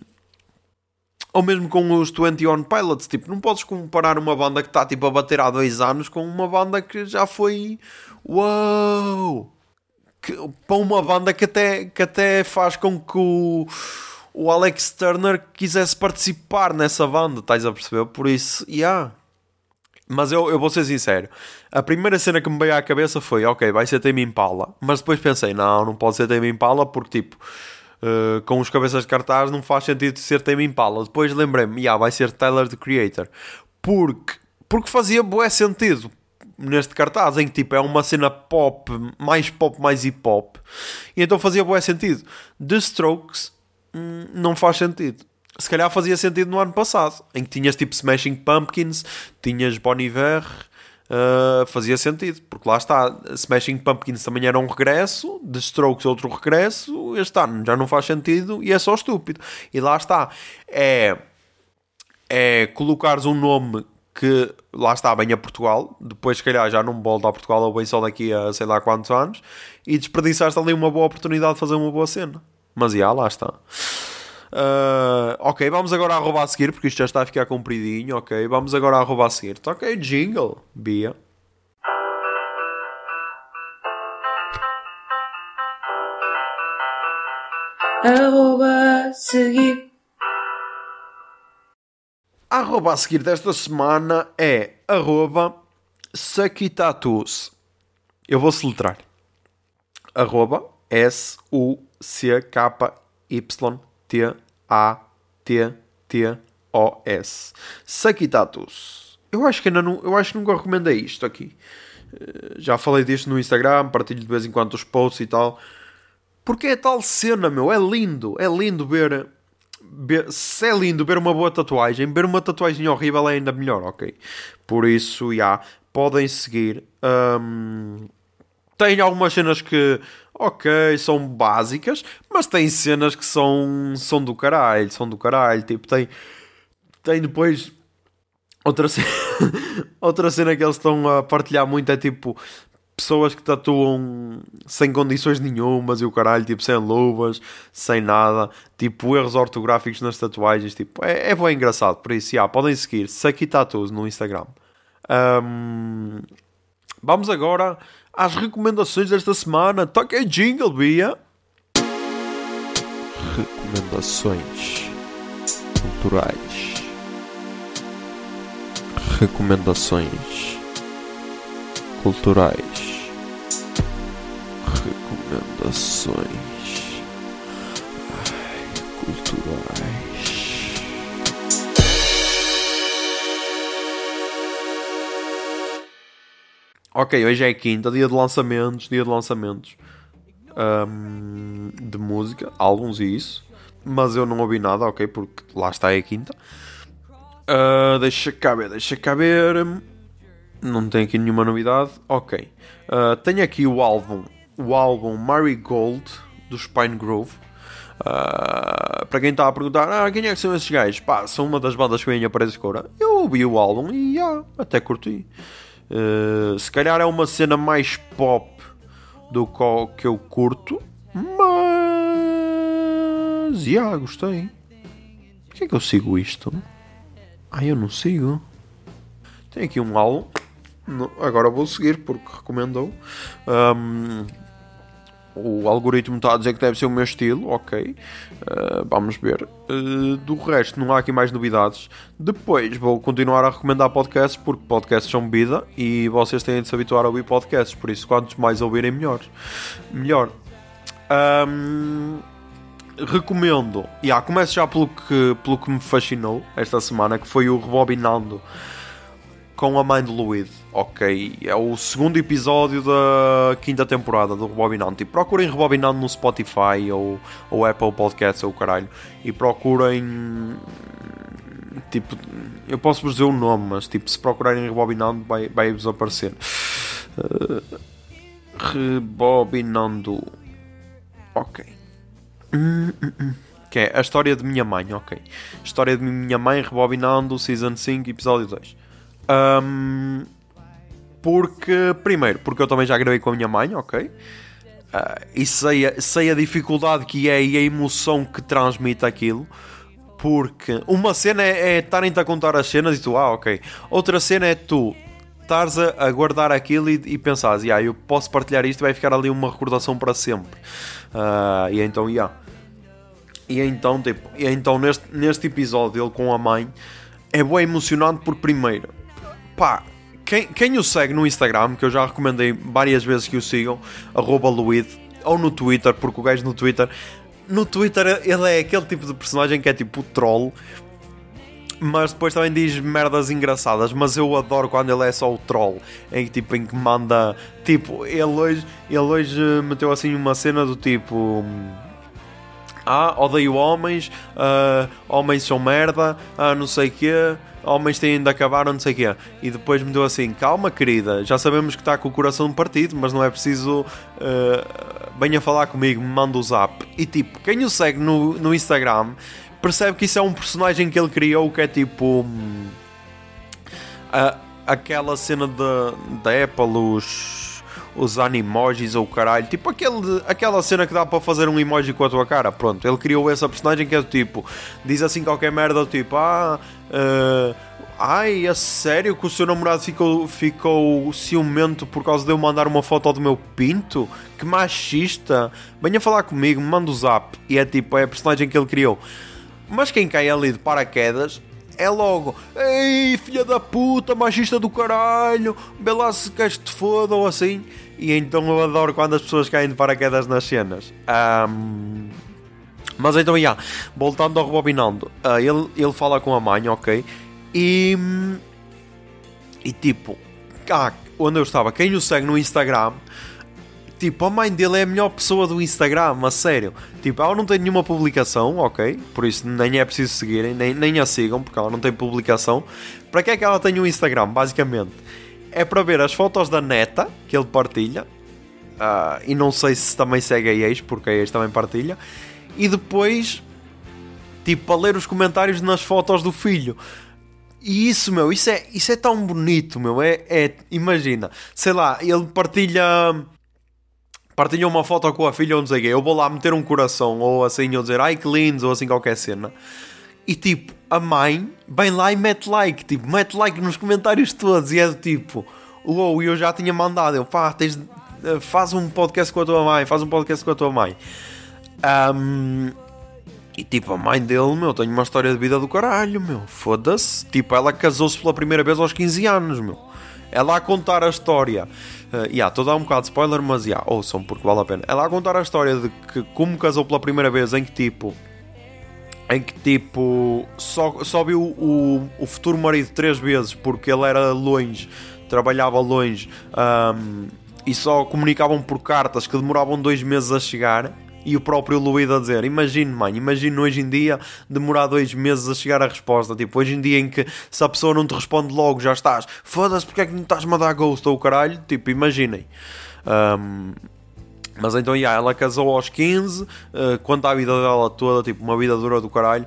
Ou mesmo com os 21 Pilots. Tipo, não podes comparar uma banda que está tipo, a bater há dois anos com uma banda que já foi. Uou! Que, para uma banda que até, que até faz com que o, o Alex Turner quisesse participar nessa banda, estás a perceber? Por isso, yeah. Mas eu, eu vou ser sincero. A primeira cena que me veio à cabeça foi: ok, vai ser Tame Impala. Mas depois pensei: não, não pode ser Tame Impala porque, tipo, uh, com os cabeças de cartaz não faz sentido ser Tame Impala. Depois lembrei-me: yeah, vai ser Tyler the Creator. Porque, porque fazia bué sentido neste cartaz, em que tipo é uma cena pop, mais pop, mais hip hop. E então fazia bué sentido. The Strokes hum, não faz sentido se calhar fazia sentido no ano passado, em que tinhas tipo Smashing Pumpkins, tinhas Bon Iver, uh, fazia sentido, porque lá está, Smashing Pumpkins também era um regresso, The Strokes outro regresso, este ano já não faz sentido e é só estúpido. E lá está, é, é colocares um nome que lá está, bem a Portugal, depois se calhar já não volta a Portugal ou bem só daqui a sei lá quantos anos, e desperdiçaste ali uma boa oportunidade de fazer uma boa cena. Mas já, lá está. Uh, ok, vamos agora a arroba a seguir, porque isto já está a ficar compridinho. Ok, vamos agora a arroba a seguir. Toca aí jingle, Bia. Arroba seguir. A arroba a seguir desta semana é arroba Sakitatus. Eu vou soletrar. Arroba S-U-C-K-Y-T a-T-T-O-S. Sakitatus. Eu acho que ainda não, eu acho que nunca recomendei isto aqui. Uh, já falei disto no Instagram, partilho de vez em quando os posts e tal. Porque é tal cena, meu. É lindo. É lindo ver, ver. Se é lindo ver uma boa tatuagem, ver uma tatuagem horrível é ainda melhor, ok? Por isso, já. Yeah, podem seguir. Um, tem algumas cenas que ok, são básicas, mas tem cenas que são, são do caralho, são do caralho. Tipo, tem, tem depois outra (laughs) cena, outra cena que eles estão a partilhar muito é tipo pessoas que tatuam sem condições nenhumas e o caralho, tipo, sem luvas, sem nada, tipo, erros ortográficos nas tatuagens, tipo, é, é bem engraçado, por isso, já, podem seguir Saki Tattoos no Instagram. Um, vamos agora as recomendações desta semana. Toca jingle, Bia. Recomendações culturais. Recomendações culturais. Recomendações Ai, culturais. Ok, hoje é quinta, dia de lançamentos, dia de lançamentos um, de música, álbuns e isso. Mas eu não ouvi nada, ok, porque lá está é quinta. Uh, deixa cá ver, deixa cá ver. Não tem aqui nenhuma novidade. Ok. Uh, tenho aqui o álbum, o álbum Marigold do Spine Grove. Uh, para quem está a perguntar, ah, quem é que são esses gajos? Pá, são uma das bandas que vem a Paris Cora. Eu ouvi o álbum e até curti. Uh, se calhar é uma cena mais pop do que eu curto, Mas, já, gostei. Porquê é que eu sigo isto? Ah, eu não sigo. Tem aqui um álbum. Agora vou seguir porque recomendou. Um, o algoritmo está a dizer que deve ser o meu estilo, ok. Uh, vamos ver. Uh, do resto, não há aqui mais novidades. Depois vou continuar a recomendar podcasts, porque podcasts são vida e vocês têm de se habituar a ouvir podcasts. Por isso, quantos mais ouvirem, melhor. Melhor. Um, recomendo. Yeah, começo já pelo que, pelo que me fascinou esta semana, que foi o Rebobinando com a mãe de Luid. Ok, é o segundo episódio da quinta temporada do Rebobinando. Tipo, procurem Rebobinando no Spotify ou, ou Apple Podcasts ou caralho. E procurem. Tipo, eu posso vos dizer o nome, mas tipo, se procurarem Rebobinando, vai, vai aparecer. Uh, Rebobinando. Ok. Que é a história de minha mãe, ok. História de minha mãe, Rebobinando, Season 5, Episódio 2. Um, porque, primeiro, porque eu também já gravei com a minha mãe, ok? Uh, e sei a, sei a dificuldade que é e a emoção que transmite aquilo. Porque uma cena é estarem-te a contar as cenas e tu, ah, ok. Outra cena é tu estares a, a, guardar aquilo e, e pensares, yeah, eu posso partilhar isto e vai ficar ali uma recordação para sempre. Uh, e então, yeah. E então, tipo, e então neste, neste episódio, ele com a mãe, é bem emocionante por primeiro pá, quem, quem o segue no Instagram, que eu já recomendei várias vezes que o sigam, arroba Luid, ou no Twitter, porque o gajo no Twitter, no Twitter ele é aquele tipo de personagem que é tipo troll, mas depois também diz merdas engraçadas, mas eu adoro quando ele é só o troll, em tipo em que manda, tipo, ele hoje, ele hoje meteu assim uma cena do tipo ah, odeio homens, uh, homens são merda, ah, não sei o quê, homens têm de acabar, não sei o quê. E depois me deu assim: calma, querida, já sabemos que está com o coração partido, mas não é preciso. Uh, venha falar comigo, me manda o zap. E tipo, quem o segue no, no Instagram percebe que isso é um personagem que ele criou que é tipo. Hum, a, aquela cena da Apple, os os animojis ou caralho, tipo aquele, aquela cena que dá para fazer um emoji com a tua cara. Pronto, ele criou essa personagem que é do tipo, diz assim qualquer merda, tipo, ah, uh, ai, é sério que o seu namorado ficou, ficou ciumento por causa de eu mandar uma foto do meu pinto? Que machista! Venha falar comigo, me manda o zap. E é tipo, é a personagem que ele criou. Mas quem cai ali de paraquedas é logo, ei, filha da puta, machista do caralho, lá se queres te foda ou assim. E então eu adoro quando as pessoas caem de paraquedas nas cenas. Um, mas então, yeah, voltando ao rebobinando, uh, ele, ele fala com a mãe, ok? E, e tipo, ah, onde eu estava, quem o segue no Instagram Tipo, a mãe dele é a melhor pessoa do Instagram, a sério. Tipo, ela não tem nenhuma publicação, ok? Por isso nem é preciso seguirem, nem, nem a sigam, porque ela não tem publicação. Para que é que ela tem um Instagram, basicamente? É para ver as fotos da neta, que ele partilha. Uh, e não sei se também segue a ex, porque a ex também partilha. E depois, tipo, para ler os comentários nas fotos do filho. E isso, meu, isso é, isso é tão bonito, meu. É, é, imagina, sei lá, ele partilha partilham uma foto com a filha ou não sei o quê, eu vou lá meter um coração ou assim, ou dizer ai que lindo, ou assim qualquer cena. E tipo, a mãe vem lá e mete like, tipo, mete like nos comentários todos e é do tipo, uou, eu já tinha mandado, eu pá, tens, eh, faz um podcast com a tua mãe, faz um podcast com a tua mãe. Um, e tipo, a mãe dele, meu, tem uma história de vida do caralho, meu, foda-se. Tipo, ela casou-se pela primeira vez aos 15 anos, meu. Ela a contar a história Uh, yeah, estou a dar um bocado de spoiler, mas yeah, ouçam porque vale a pena. Ela a contar a história de que como casou pela primeira vez, em que tipo. Em que tipo. Só, só viu o, o futuro marido três vezes porque ele era longe, trabalhava longe um, e só comunicavam por cartas que demoravam dois meses a chegar e o próprio Luído a dizer: Imagine, mãe, imagine hoje em dia demorar dois meses a chegar a resposta. Tipo, hoje em dia em que se a pessoa não te responde logo, já estás, foda-se, porque é que não estás-me a dar ghost ou caralho? Tipo, imaginem. Um, mas então, yeah, ela casou aos 15, uh, conta a vida dela toda, tipo, uma vida dura do caralho.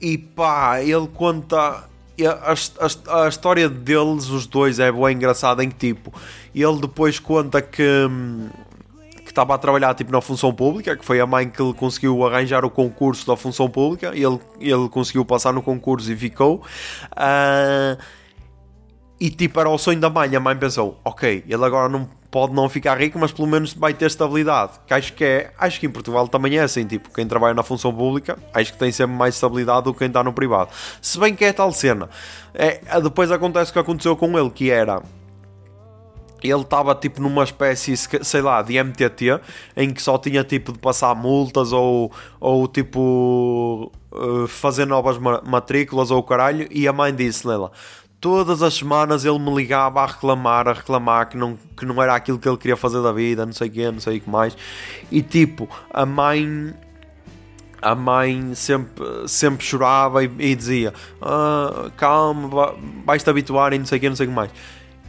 E pá, ele conta. A, a, a, história deles, os dois, é bem engraçada. Em que, tipo, ele depois conta que. Hum, estava a trabalhar tipo na função pública, que foi a mãe que ele conseguiu arranjar o concurso da função pública, e ele, ele conseguiu passar no concurso e ficou. Uh, e tipo, era o sonho da mãe. A mãe pensou: ok, ele agora não pode não ficar rico, mas pelo menos vai ter estabilidade. Que acho que é, acho que em Portugal também é assim, tipo, quem trabalha na função pública, acho que tem sempre mais estabilidade do que quem está no privado. Se bem que é tal cena. É, depois acontece o que aconteceu com ele, que era ele estava tipo numa espécie, sei lá, de MTT, em que só tinha tipo de passar multas ou, ou tipo uh, fazer novas matrículas ou o caralho, e a mãe disse, Lela, todas as semanas ele me ligava a reclamar, a reclamar que não, que não era aquilo que ele queria fazer da vida, não sei o quê, não sei o que mais. E tipo, a mãe a mãe sempre, sempre chorava e, e dizia ah, calma, vais-te habituar e não sei o que, não sei o que mais.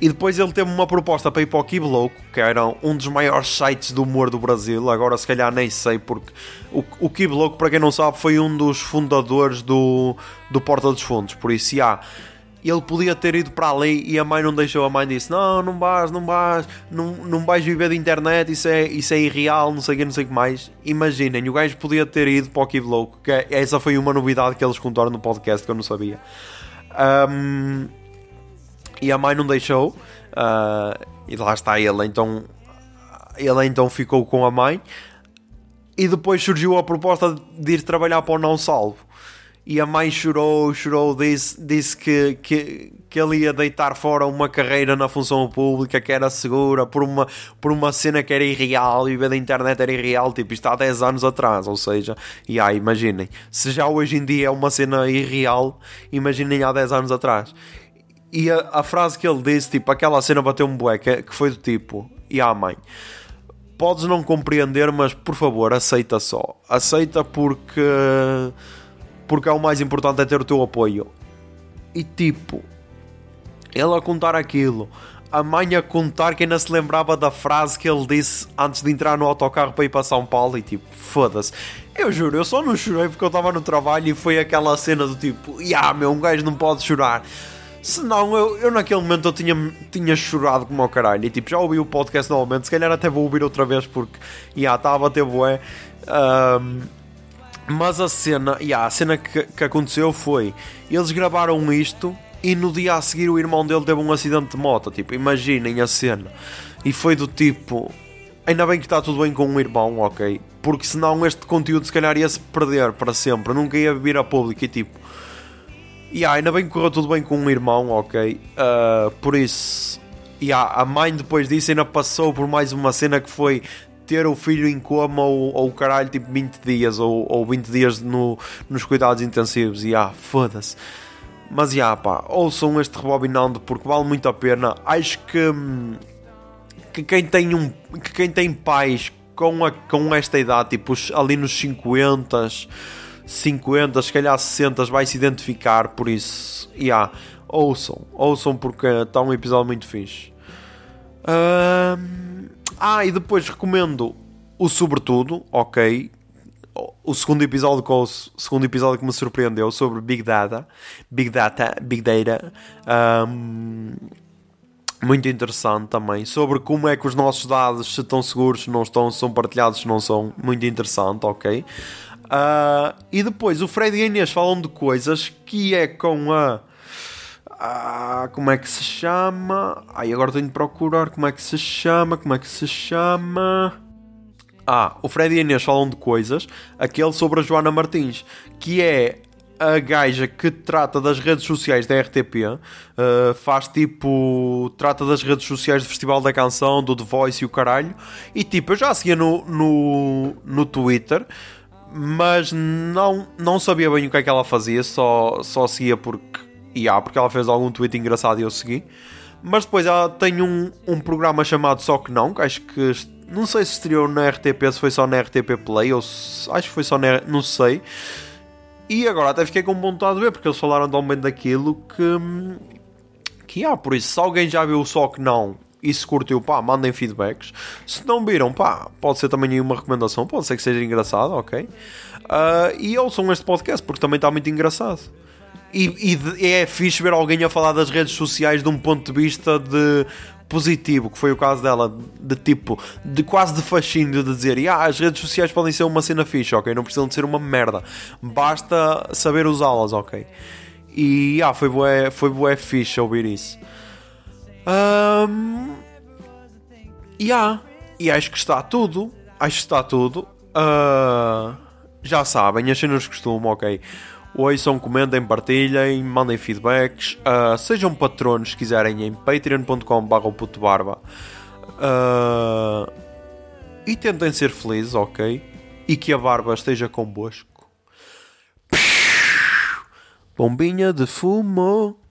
E depois ele teve uma proposta para ir para o Kibloco, que era um dos maiores sites do humor do Brasil. Agora, se calhar, nem sei, porque o, o Kibloco, para quem não sabe, foi um dos fundadores do, do Porta dos Fundos. Por isso. Yeah, ele podia ter ido para ali e a mãe não deixou. A mãe disse: Não, não vais, não vais, não, não vais viver de internet, isso é, isso é irreal, não sei o que, não sei o que mais. Imaginem, o gajo podia ter ido para o Kid Louco, que é, essa foi uma novidade que eles contaram no podcast que eu não sabia. Um, e a mãe não deixou, uh, e lá está ele, então ele então ficou com a mãe. E depois surgiu a proposta de ir trabalhar para o Não Salvo e a mãe chorou, chorou, disse, disse que, que, que ele ia deitar fora uma carreira na função pública que era segura por uma, por uma cena que era irreal e ver da internet era irreal, tipo isto há 10 anos atrás, ou seja, e aí imaginem, se já hoje em dia é uma cena irreal, imaginem há 10 anos atrás. E a, a frase que ele disse, tipo, aquela cena bateu um bué, que, que foi do tipo, e a mãe podes não compreender, mas por favor, aceita só. Aceita porque porque é o mais importante é ter o teu apoio. E tipo, ele a contar aquilo, a mãe a contar que ainda se lembrava da frase que ele disse antes de entrar no autocarro para ir para São Paulo e tipo, foda-se. Eu juro, eu só não chorei porque eu estava no trabalho e foi aquela cena do tipo, ya yeah, meu, um gajo não pode chorar. Senão eu, eu naquele momento eu tinha, tinha chorado como ao caralho. E tipo, já ouvi o podcast novamente, se calhar até vou ouvir outra vez porque já yeah, estava a ter. Um, mas a cena, yeah, a cena que, que aconteceu foi: eles gravaram isto e no dia a seguir o irmão dele teve um acidente de moto. Tipo, imaginem a cena. E foi do tipo: ainda bem que está tudo bem com um irmão, ok? Porque senão este conteúdo se calhar ia se perder para sempre, nunca ia vir a público. E tipo, yeah, ainda bem que correu tudo bem com um irmão, ok? Uh, por isso, yeah, a mãe depois disso ainda passou por mais uma cena que foi ter o filho em coma ou, ou caralho, tipo 20 dias ou, ou 20 dias no, nos cuidados intensivos. E ah, foda-se. Mas já, yeah, pá, ouçam este rebobinando porque vale muito a pena. Acho que, que, quem, tem um, que quem tem pais com, a, com esta idade, tipo ali nos 50, 50, se calhar 60, vai se identificar. Por isso, já, yeah, ouçam, ouçam porque está um episódio muito fixe. Um, ah, e depois recomendo o Sobretudo, ok. O segundo episódio, o segundo episódio que me surpreendeu sobre Big Data, Big Data, Big Data, um, muito interessante também sobre como é que os nossos dados se estão seguros, se não estão, se são partilhados, se não são, muito interessante, ok. Uh, e depois o Fred e a Inês falam de coisas que é com a ah, como é que se chama? Ai, agora tenho de procurar como é que se chama, como é que se chama. Ah, o Fred e a Inês falam de coisas, aquele sobre a Joana Martins, que é a gaja que trata das redes sociais da RTP, uh, ah, faz tipo. trata das redes sociais do Festival da Canção, do The Voice e o caralho. E tipo, eu já seguia no, no, no Twitter, mas não, não sabia bem o que é que ela fazia, só, só seguia porque e há, porque ela fez algum tweet engraçado e eu segui. Mas depois ela tem um, um programa chamado Só Que Não, que acho que. Não sei se estreou na RTP, se foi só na RTP Play, ou se, acho que foi só na. Não sei. E agora até fiquei com vontade de ver, porque eles falaram tão bem daquilo que. Que há, por isso, se alguém já viu Só Que Não e se curtiu, pá, mandem feedbacks. Se não viram, pá, pode ser também uma recomendação, pode ser que seja engraçado, ok? Uh, e ouçam este podcast porque também está muito engraçado. E, e, é fixe ver alguém a falar das redes sociais de um ponto de vista de positivo, que foi o caso dela, de tipo, de quase de fascínio de dizer, ah, as redes sociais podem ser uma cena fixe, ok? Não precisam de ser uma merda. Basta saber usá-las, ok? E ah, foi bué, foi bué fixe ouvir isso. Um, e ah, e acho que está tudo. Acho que está tudo. Uh, já sabem, as cenas costumam, ok? Ouçam, comentem, partilhem, mandem feedbacks. Uh, sejam patronos se quiserem em patreon.com.br putobarba. Uh, e tentem ser felizes, ok? E que a barba esteja convosco. Bombinha de fumo.